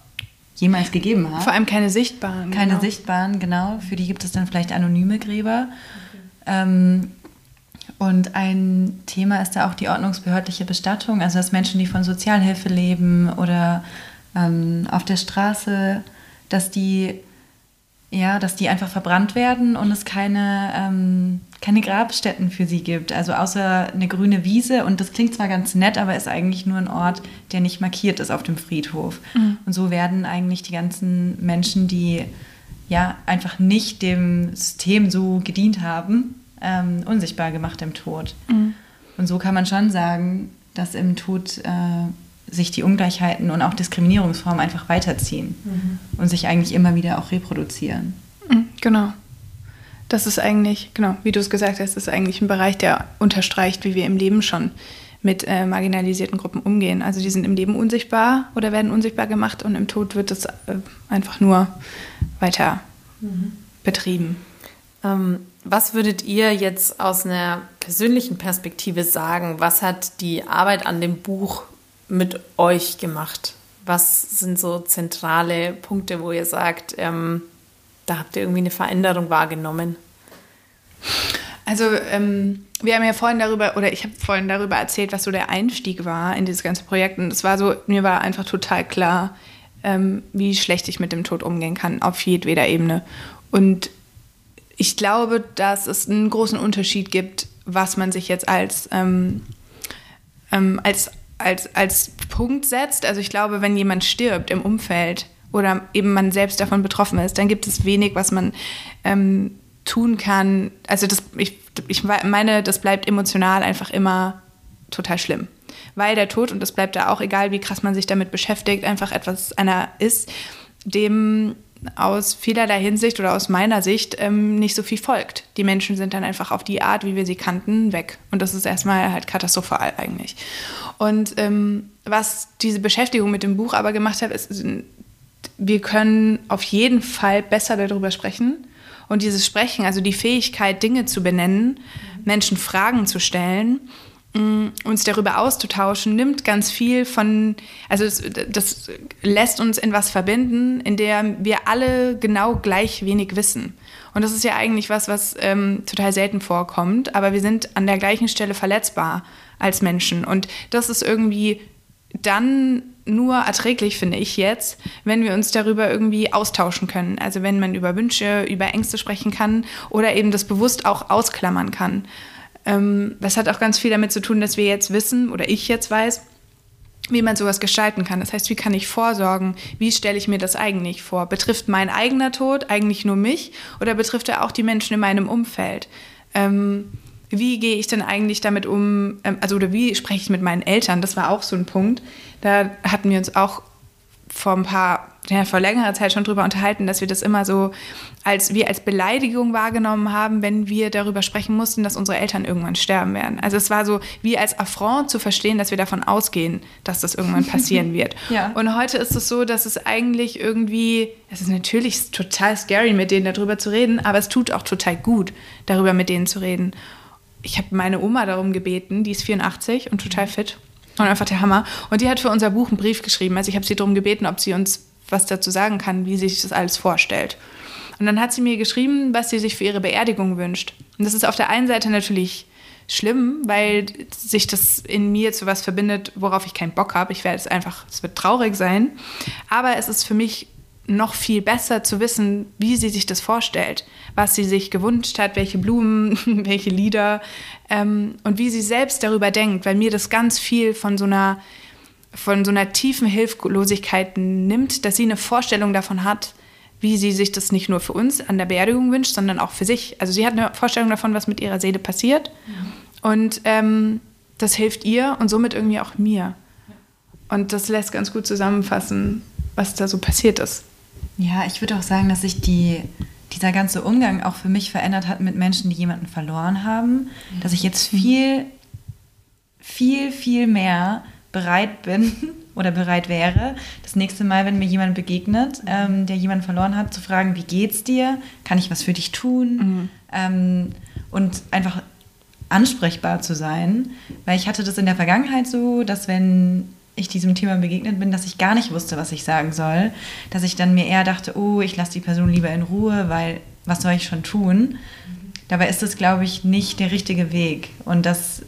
Speaker 3: jemals gegeben hat.
Speaker 1: Vor allem keine sichtbaren.
Speaker 3: Keine genau. sichtbaren, genau. Für die gibt es dann vielleicht anonyme Gräber. Okay. Ähm, und ein Thema ist da auch die ordnungsbehördliche Bestattung, also dass Menschen, die von Sozialhilfe leben oder ähm, auf der Straße, dass die, ja, dass die einfach verbrannt werden und es keine, ähm, keine Grabstätten für sie gibt. Also außer eine grüne Wiese und das klingt zwar ganz nett, aber ist eigentlich nur ein Ort, der nicht markiert ist auf dem Friedhof. Mhm. Und so werden eigentlich die ganzen Menschen, die ja einfach nicht dem System so gedient haben, ähm, unsichtbar gemacht im Tod. Mhm. Und so kann man schon sagen, dass im Tod äh, sich die Ungleichheiten und auch Diskriminierungsformen einfach weiterziehen mhm. und sich eigentlich immer wieder auch reproduzieren.
Speaker 1: Mhm, genau. Das ist eigentlich, genau, wie du es gesagt hast, ist eigentlich ein Bereich, der unterstreicht, wie wir im Leben schon mit äh, marginalisierten Gruppen umgehen. Also die sind im Leben unsichtbar oder werden unsichtbar gemacht und im Tod wird es äh, einfach nur weiter mhm. betrieben.
Speaker 2: Ähm, was würdet ihr jetzt aus einer persönlichen Perspektive sagen? Was hat die Arbeit an dem Buch mit euch gemacht? Was sind so zentrale Punkte, wo ihr sagt, ähm, da habt ihr irgendwie eine Veränderung wahrgenommen?
Speaker 1: Also ähm, wir haben ja vorhin darüber, oder ich habe vorhin darüber erzählt, was so der Einstieg war in dieses ganze Projekt. Und es war so, mir war einfach total klar, ähm, wie schlecht ich mit dem Tod umgehen kann, auf jedweder Ebene. Und ich glaube, dass es einen großen Unterschied gibt, was man sich jetzt als, ähm, ähm, als, als, als Punkt setzt. Also ich glaube, wenn jemand stirbt im Umfeld oder eben man selbst davon betroffen ist, dann gibt es wenig, was man ähm, tun kann. Also das, ich, ich meine, das bleibt emotional einfach immer total schlimm. Weil der Tod, und das bleibt da auch egal, wie krass man sich damit beschäftigt, einfach etwas einer ist, dem aus vielerlei Hinsicht oder aus meiner Sicht ähm, nicht so viel folgt. Die Menschen sind dann einfach auf die Art, wie wir sie kannten, weg. Und das ist erstmal halt katastrophal eigentlich. Und ähm, was diese Beschäftigung mit dem Buch aber gemacht hat, ist, wir können auf jeden Fall besser darüber sprechen. Und dieses Sprechen, also die Fähigkeit, Dinge zu benennen, Menschen Fragen zu stellen, uns darüber auszutauschen, nimmt ganz viel von, also das, das, lässt uns in was verbinden, in der wir alle genau gleich wenig wissen. Und das ist ja eigentlich was, was ähm, total selten vorkommt, aber wir sind an der gleichen Stelle verletzbar als Menschen. Und das ist irgendwie dann nur erträglich, finde ich jetzt, wenn wir uns darüber irgendwie austauschen können. Also wenn man über Wünsche, über Ängste sprechen kann oder eben das bewusst auch ausklammern kann. Ähm, das hat auch ganz viel damit zu tun, dass wir jetzt wissen oder ich jetzt weiß, wie man sowas gestalten kann. Das heißt, wie kann ich vorsorgen? Wie stelle ich mir das eigentlich vor? Betrifft mein eigener Tod eigentlich nur mich oder betrifft er auch die Menschen in meinem Umfeld? Ähm, wie gehe ich denn eigentlich damit um? Ähm, also, oder wie spreche ich mit meinen Eltern? Das war auch so ein Punkt. Da hatten wir uns auch vor ein paar, ja, vor längerer Zeit schon drüber unterhalten, dass wir das immer so als wir als Beleidigung wahrgenommen haben, wenn wir darüber sprechen mussten, dass unsere Eltern irgendwann sterben werden. Also es war so wie als Affront zu verstehen, dass wir davon ausgehen, dass das irgendwann (laughs) passieren wird. ja. Und heute ist es so, dass es eigentlich irgendwie, es ist natürlich total scary, mit denen darüber zu reden, aber es tut auch total gut, darüber mit denen zu reden. Ich habe meine Oma darum gebeten, die ist 84 und total fit und einfach der Hammer. Und die hat für unser Buch einen Brief geschrieben. Also ich habe sie darum gebeten, ob sie uns was dazu sagen kann, wie sie sich das alles vorstellt. Und dann hat sie mir geschrieben, was sie sich für ihre Beerdigung wünscht. Und das ist auf der einen Seite natürlich schlimm, weil sich das in mir zu was verbindet, worauf ich keinen Bock habe. Ich werde es einfach, es wird traurig sein. Aber es ist für mich noch viel besser zu wissen, wie sie sich das vorstellt, was sie sich gewünscht hat, welche Blumen, (laughs) welche Lieder ähm, und wie sie selbst darüber denkt, weil mir das ganz viel von so einer von so einer tiefen Hilflosigkeit nimmt, dass sie eine Vorstellung davon hat, wie sie sich das nicht nur für uns an der Beerdigung wünscht, sondern auch für sich. Also sie hat eine Vorstellung davon, was mit ihrer Seele passiert ja. und ähm, das hilft ihr und somit irgendwie auch mir. Und das lässt ganz gut zusammenfassen, was da so passiert ist.
Speaker 3: Ja, ich würde auch sagen, dass sich die, dieser ganze Umgang auch für mich verändert hat mit Menschen, die jemanden verloren haben. Dass ich jetzt viel, viel, viel mehr bereit bin (laughs) oder bereit wäre, das nächste Mal, wenn mir jemand begegnet, ähm, der jemanden verloren hat, zu fragen, wie geht's dir? Kann ich was für dich tun? Mhm. Ähm, und einfach ansprechbar zu sein. Weil ich hatte das in der Vergangenheit so, dass wenn ich diesem Thema begegnet bin, dass ich gar nicht wusste, was ich sagen soll. Dass ich dann mir eher dachte, oh, ich lasse die Person lieber in Ruhe, weil was soll ich schon tun? Dabei ist das, glaube ich, nicht der richtige Weg. Und das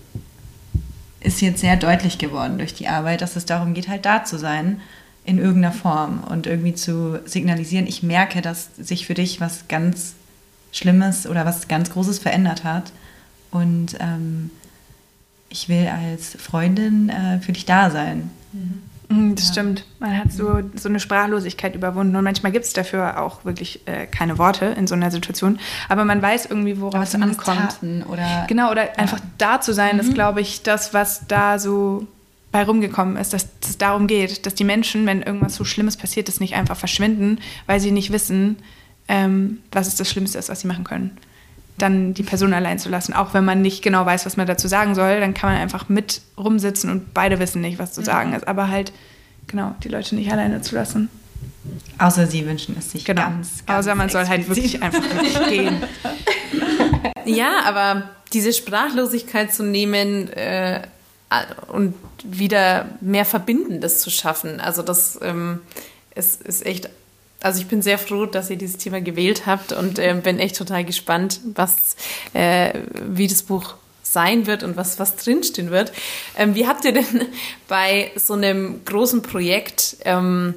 Speaker 3: ist jetzt sehr deutlich geworden durch die Arbeit, dass es darum geht, halt da zu sein in irgendeiner Form und irgendwie zu signalisieren, ich merke, dass sich für dich was ganz Schlimmes oder was ganz Großes verändert hat. Und ähm, ich will als Freundin äh, für dich da sein.
Speaker 1: Mhm. Das ja. stimmt. Man hat so, so eine Sprachlosigkeit überwunden und manchmal gibt es dafür auch wirklich äh, keine Worte in so einer Situation. Aber man weiß irgendwie, worauf es ankommt. Taten oder, genau, oder ja. einfach da zu sein, mhm. ist, glaube ich, das, was da so bei rumgekommen ist, dass es darum geht, dass die Menschen, wenn irgendwas so Schlimmes passiert ist, nicht einfach verschwinden, weil sie nicht wissen, ähm, was ist das Schlimmste ist, was sie machen können dann die Person allein zu lassen. Auch wenn man nicht genau weiß, was man dazu sagen soll, dann kann man einfach mit rumsitzen und beide wissen nicht, was zu sagen ist. Aber halt, genau, die Leute nicht alleine zu lassen.
Speaker 3: Außer sie wünschen es sich genau. ganz,
Speaker 1: ganz Außer man soll halt wirklich einfach nicht (laughs) gehen.
Speaker 2: Ja, aber diese Sprachlosigkeit zu nehmen äh, und wieder mehr Verbindendes zu schaffen, also das ähm, ist, ist echt also ich bin sehr froh, dass ihr dieses Thema gewählt habt und äh, bin echt total gespannt, was, äh, wie das Buch sein wird und was, was drinstehen wird. Ähm, wie habt ihr denn (laughs) bei so einem großen Projekt, ähm,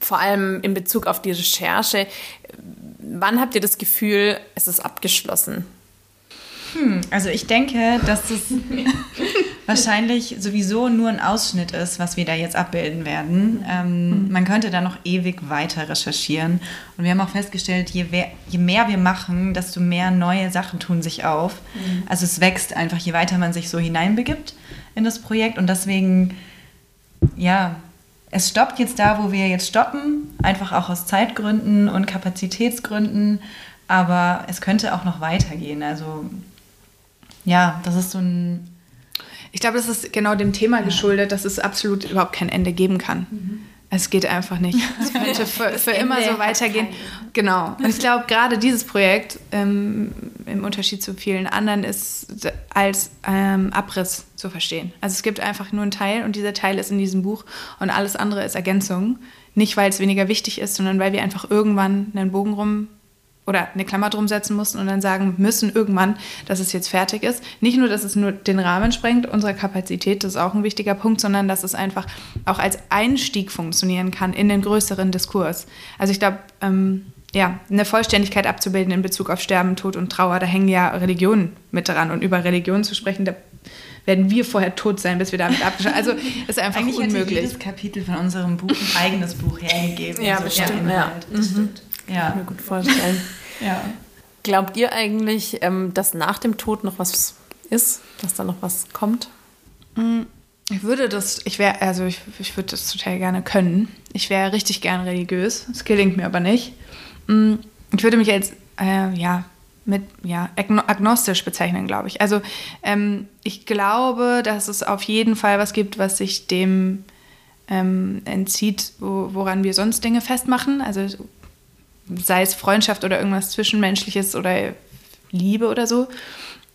Speaker 2: vor allem in Bezug auf die Recherche, wann habt ihr das Gefühl, es ist abgeschlossen?
Speaker 3: Hm, also ich denke, dass es (laughs) wahrscheinlich sowieso nur ein Ausschnitt ist, was wir da jetzt abbilden werden. Ähm, mhm. Man könnte da noch ewig weiter recherchieren. Und wir haben auch festgestellt, je, je mehr wir machen, desto mehr neue Sachen tun sich auf. Mhm. Also es wächst einfach, je weiter man sich so hineinbegibt in das Projekt. Und deswegen, ja, es stoppt jetzt da, wo wir jetzt stoppen, einfach auch aus Zeitgründen und Kapazitätsgründen. Aber es könnte auch noch weitergehen. Also ja, das ist so ein.
Speaker 1: Ich glaube, das ist genau dem Thema geschuldet, dass es absolut überhaupt kein Ende geben kann. Mhm. Es geht einfach nicht. (laughs) Es könnte für, für immer so weitergehen. Genau. Und ich glaube, gerade dieses Projekt, ähm, im Unterschied zu vielen anderen, ist als ähm, Abriss zu verstehen. Also es gibt einfach nur einen Teil und dieser Teil ist in diesem Buch und alles andere ist Ergänzung. Nicht, weil es weniger wichtig ist, sondern weil wir einfach irgendwann einen Bogen rum oder eine Klammer drum setzen mussten und dann sagen müssen irgendwann, dass es jetzt fertig ist. Nicht nur, dass es nur den Rahmen sprengt, unsere Kapazität, das ist auch ein wichtiger Punkt, sondern dass es einfach auch als Einstieg funktionieren kann in den größeren Diskurs. Also ich glaube, ähm, ja, eine Vollständigkeit abzubilden in Bezug auf Sterben, Tod und Trauer, da hängen ja Religionen mit dran und über Religion zu sprechen, da werden wir vorher tot sein, bis wir damit abgeschlossen Also ist einfach Eigentlich unmöglich. Eigentlich
Speaker 3: jedes Kapitel von unserem Buch ein eigenes Buch hergegeben.
Speaker 2: Ja, bestimmt. Ja, das mhm. Stimmt. Ja. Kann ich mir gut vorstellen. (laughs) ja. Glaubt ihr eigentlich, ähm, dass nach dem Tod noch was ist, dass da noch was kommt?
Speaker 1: Mm, ich würde das, ich wäre, also ich, ich würde das total gerne können. Ich wäre richtig gern religiös. Es gelingt mir aber nicht. Mm, ich würde mich als, äh, ja, mit, ja, agnostisch bezeichnen, glaube ich. Also ähm, ich glaube, dass es auf jeden Fall was gibt, was sich dem ähm, entzieht, wo, woran wir sonst Dinge festmachen. Also sei es Freundschaft oder irgendwas Zwischenmenschliches oder Liebe oder so.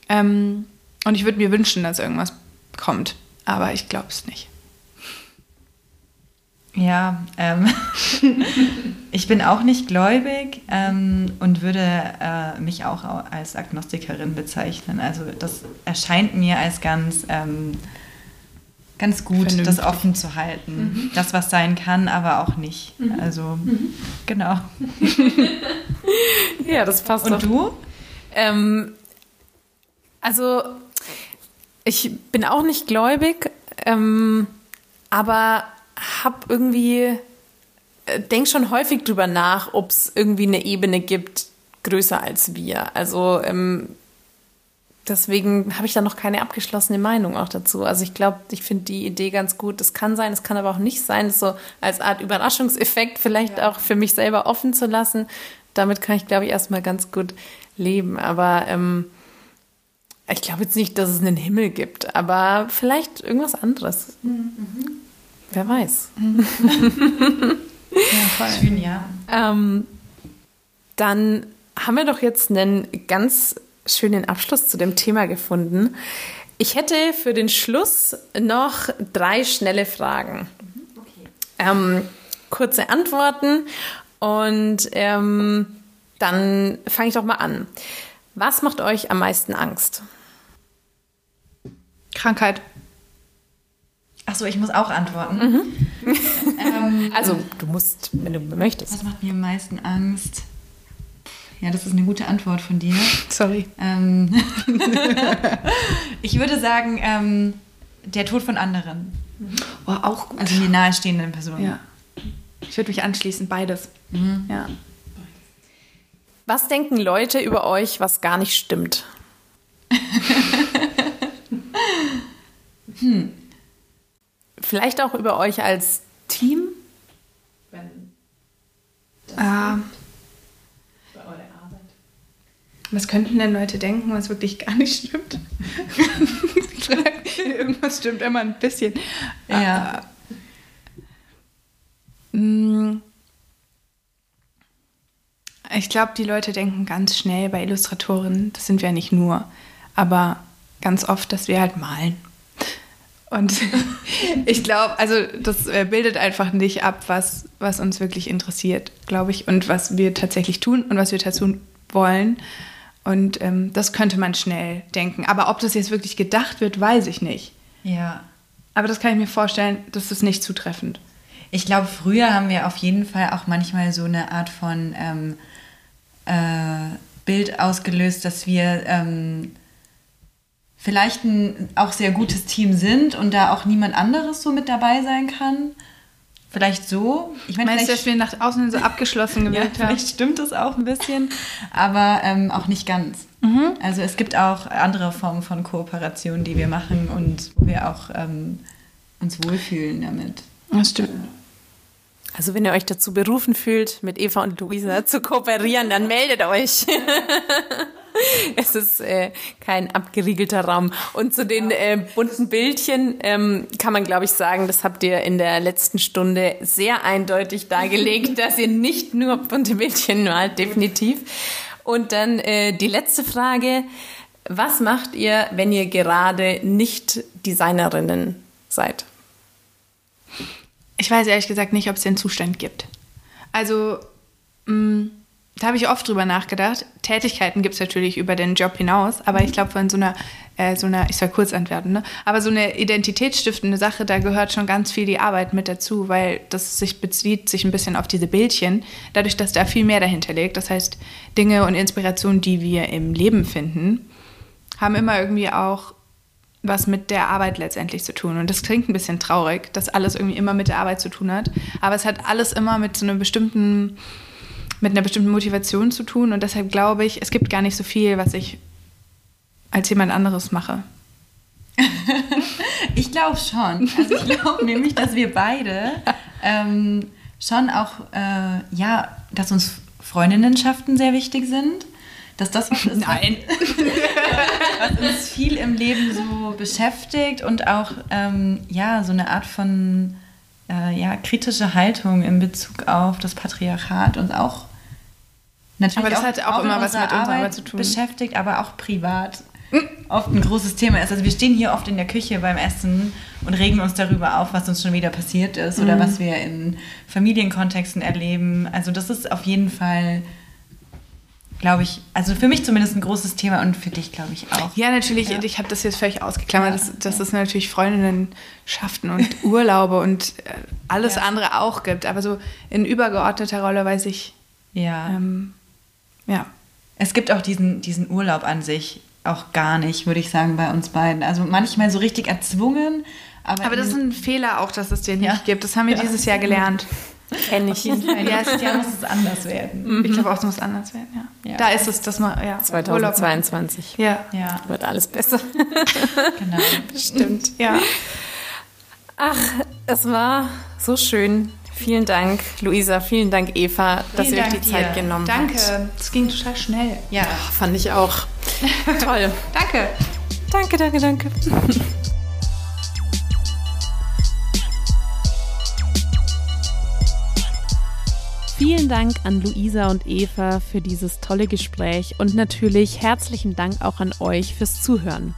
Speaker 1: Ähm, und ich würde mir wünschen, dass irgendwas kommt, aber ich glaube es nicht.
Speaker 3: Ja, ähm, (laughs) ich bin auch nicht gläubig ähm, und würde äh, mich auch als Agnostikerin bezeichnen. Also das erscheint mir als ganz ähm, ganz gut, Vernünftig. das offen zu halten. Mhm. Das, was sein kann, aber auch nicht. Mhm. Also, mhm. genau. (laughs)
Speaker 2: ja, das passt
Speaker 3: Und doch. du?
Speaker 2: Ähm, also, ich bin auch nicht gläubig, ähm, aber habe irgendwie, äh, denk schon häufig drüber nach, ob es irgendwie eine Ebene gibt, größer als wir. Also, ähm, deswegen habe ich da noch keine abgeschlossene Meinung auch dazu. Also ich glaube, ich finde die Idee ganz gut. Es kann sein, es kann aber auch nicht sein, das so als Art Überraschungseffekt vielleicht ja. auch für mich selber offen zu lassen. Damit kann ich, glaube ich, erstmal ganz gut leben. Aber ähm, ich glaube jetzt nicht, dass es einen Himmel gibt, aber vielleicht irgendwas anderes. Mhm. Wer weiß. Mhm. (laughs)
Speaker 3: ja, voll. Schön, ja.
Speaker 2: Ähm, dann haben wir doch jetzt einen ganz schönen Abschluss zu dem Thema gefunden. Ich hätte für den Schluss noch drei schnelle Fragen. Okay. Ähm, kurze Antworten und ähm, dann fange ich doch mal an. Was macht euch am meisten Angst?
Speaker 1: Krankheit.
Speaker 3: Achso, ich muss auch antworten.
Speaker 2: Mhm. (laughs) ähm, also, du musst, wenn du möchtest.
Speaker 3: Was macht mir am meisten Angst? Ja, das ist eine gute Antwort von dir.
Speaker 1: Sorry.
Speaker 3: Ähm, (laughs) ich würde sagen, ähm, der Tod von anderen.
Speaker 1: Oh, auch gut.
Speaker 3: Also die nahestehenden Personen.
Speaker 1: Ja. Ich würde mich anschließen, beides. Mhm. Ja.
Speaker 2: Was denken Leute über euch, was gar nicht stimmt? hm. Vielleicht auch über euch als Team? Wenn
Speaker 1: das ah. Was könnten denn Leute denken, was wirklich gar nicht stimmt? (laughs) Irgendwas stimmt immer ein bisschen. Ja. Uh, ich glaube, die Leute denken ganz schnell bei Illustratoren, das sind wir ja nicht nur, aber ganz oft, dass wir halt malen. Und (laughs) ich glaube, also das äh, bildet einfach nicht ab, was, was uns wirklich interessiert, glaube ich, und was wir tatsächlich tun und was wir dazu wollen. Und ähm, das könnte man schnell denken. Aber ob das jetzt wirklich gedacht wird, weiß ich nicht.
Speaker 3: Ja.
Speaker 1: Aber das kann ich mir vorstellen, das ist nicht zutreffend.
Speaker 3: Ich glaube, früher haben wir auf jeden Fall auch manchmal so eine Art von ähm, äh, Bild ausgelöst, dass wir ähm, vielleicht ein auch sehr gutes Team sind und da auch niemand anderes so mit dabei sein kann. Vielleicht so.
Speaker 1: Ich meine, Meinst du, dass wir nach außen so abgeschlossen gewirkt (laughs)
Speaker 3: ja, haben? Vielleicht stimmt das auch ein bisschen, aber ähm, auch nicht ganz. Mhm. Also es gibt auch andere Formen von Kooperation, die wir machen und wo wir auch ähm, uns wohlfühlen damit.
Speaker 1: Das stimmt.
Speaker 2: Also wenn ihr euch dazu berufen fühlt, mit Eva und Luisa zu kooperieren, dann meldet euch. (laughs) (laughs) es ist äh, kein abgeriegelter Raum. Und zu den äh, bunten Bildchen ähm, kann man, glaube ich, sagen, das habt ihr in der letzten Stunde sehr eindeutig dargelegt, (laughs) dass ihr nicht nur bunte Bildchen malt, definitiv. Und dann äh, die letzte Frage. Was macht ihr, wenn ihr gerade nicht Designerinnen seid?
Speaker 1: Ich weiß ehrlich gesagt nicht, ob es den Zustand gibt. Also, mh, mm, da habe ich oft drüber nachgedacht. Tätigkeiten gibt es natürlich über den Job hinaus, aber ich glaube, von so einer, äh, so einer, ich soll kurz antworten, ne? aber so eine identitätsstiftende Sache, da gehört schon ganz viel die Arbeit mit dazu, weil das sich bezieht sich ein bisschen auf diese Bildchen, dadurch, dass da viel mehr dahinter liegt. Das heißt, Dinge und Inspirationen, die wir im Leben finden, haben immer irgendwie auch was mit der Arbeit letztendlich zu tun. Und das klingt ein bisschen traurig, dass alles irgendwie immer mit der Arbeit zu tun hat. Aber es hat alles immer mit so einem bestimmten, mit einer bestimmten Motivation zu tun. Und deshalb glaube ich, es gibt gar nicht so viel, was ich als jemand anderes mache. (laughs)
Speaker 3: ich glaube schon. Also ich glaube (laughs) nämlich, dass wir beide ähm, schon auch, äh, ja, dass uns Freundinnenschaften sehr wichtig sind dass das was ist,
Speaker 1: Nein. (laughs)
Speaker 3: was uns viel im Leben so beschäftigt und auch ähm, ja so eine Art von äh, ja, kritische Haltung in Bezug auf das Patriarchat und auch
Speaker 1: natürlich aber das auch, hat auch, auch immer was mit unserer Arbeit zu tun
Speaker 3: beschäftigt, aber auch privat oft ein großes Thema ist. Also wir stehen hier oft in der Küche beim Essen und regen uns darüber auf, was uns schon wieder passiert ist oder mhm. was wir in Familienkontexten erleben. Also das ist auf jeden Fall glaube ich, also für mich zumindest ein großes Thema und für dich, glaube ich, auch.
Speaker 1: Ja, natürlich, ja. ich habe das jetzt völlig ausgeklammert, ja, dass, dass ja. es natürlich Freundinnenschaften und (laughs) Urlaube und äh, alles andere auch gibt. Aber so in übergeordneter Rolle weiß ich.
Speaker 3: Ja.
Speaker 1: Ähm, ja.
Speaker 3: Es gibt auch diesen, diesen Urlaub an sich auch gar nicht, würde ich sagen, bei uns beiden. Also manchmal so richtig erzwungen. Aber,
Speaker 1: aber das ist ein Fehler auch, dass es den nicht gibt. Das haben wir dieses Jahr gelernt.
Speaker 3: Kenne ich.
Speaker 1: Nächstes Jahr muss es anders werden. Mhm. Ich glaube auch, es muss anders werden, ja. ja. Da ist es, dass man, ja.
Speaker 2: 2022.
Speaker 1: Ja.
Speaker 2: ja. Wird alles besser.
Speaker 3: genau. (laughs)
Speaker 1: Bestimmt, ja.
Speaker 2: Ach, es war so schön. Vielen Dank, Luisa. Vielen Dank, Eva, dass vielen ihr euch die dir. Zeit genommen
Speaker 1: Danke.
Speaker 2: habt.
Speaker 1: Danke. Es ging total schnell.
Speaker 2: Ja. Ach, fand ich auch. (laughs) Toll.
Speaker 1: danke.
Speaker 2: Danke, danke, danke. (laughs) Vielen Dank an Luisa und Eva für dieses tolle Gespräch und natürlich herzlichen Dank auch an euch fürs Zuhören.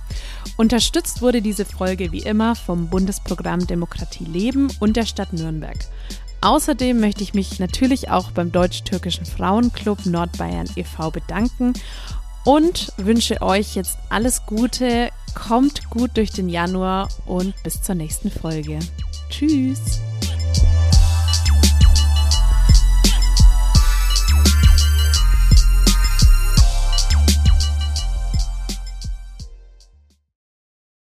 Speaker 2: Unterstützt wurde diese Folge wie immer vom Bundesprogramm Demokratie Leben und der Stadt Nürnberg. Außerdem möchte ich mich natürlich auch beim Deutsch-Türkischen Frauenclub Nordbayern e.V. bedanken und wünsche euch jetzt alles Gute, kommt gut durch den Januar und bis zur nächsten Folge. Tschüss!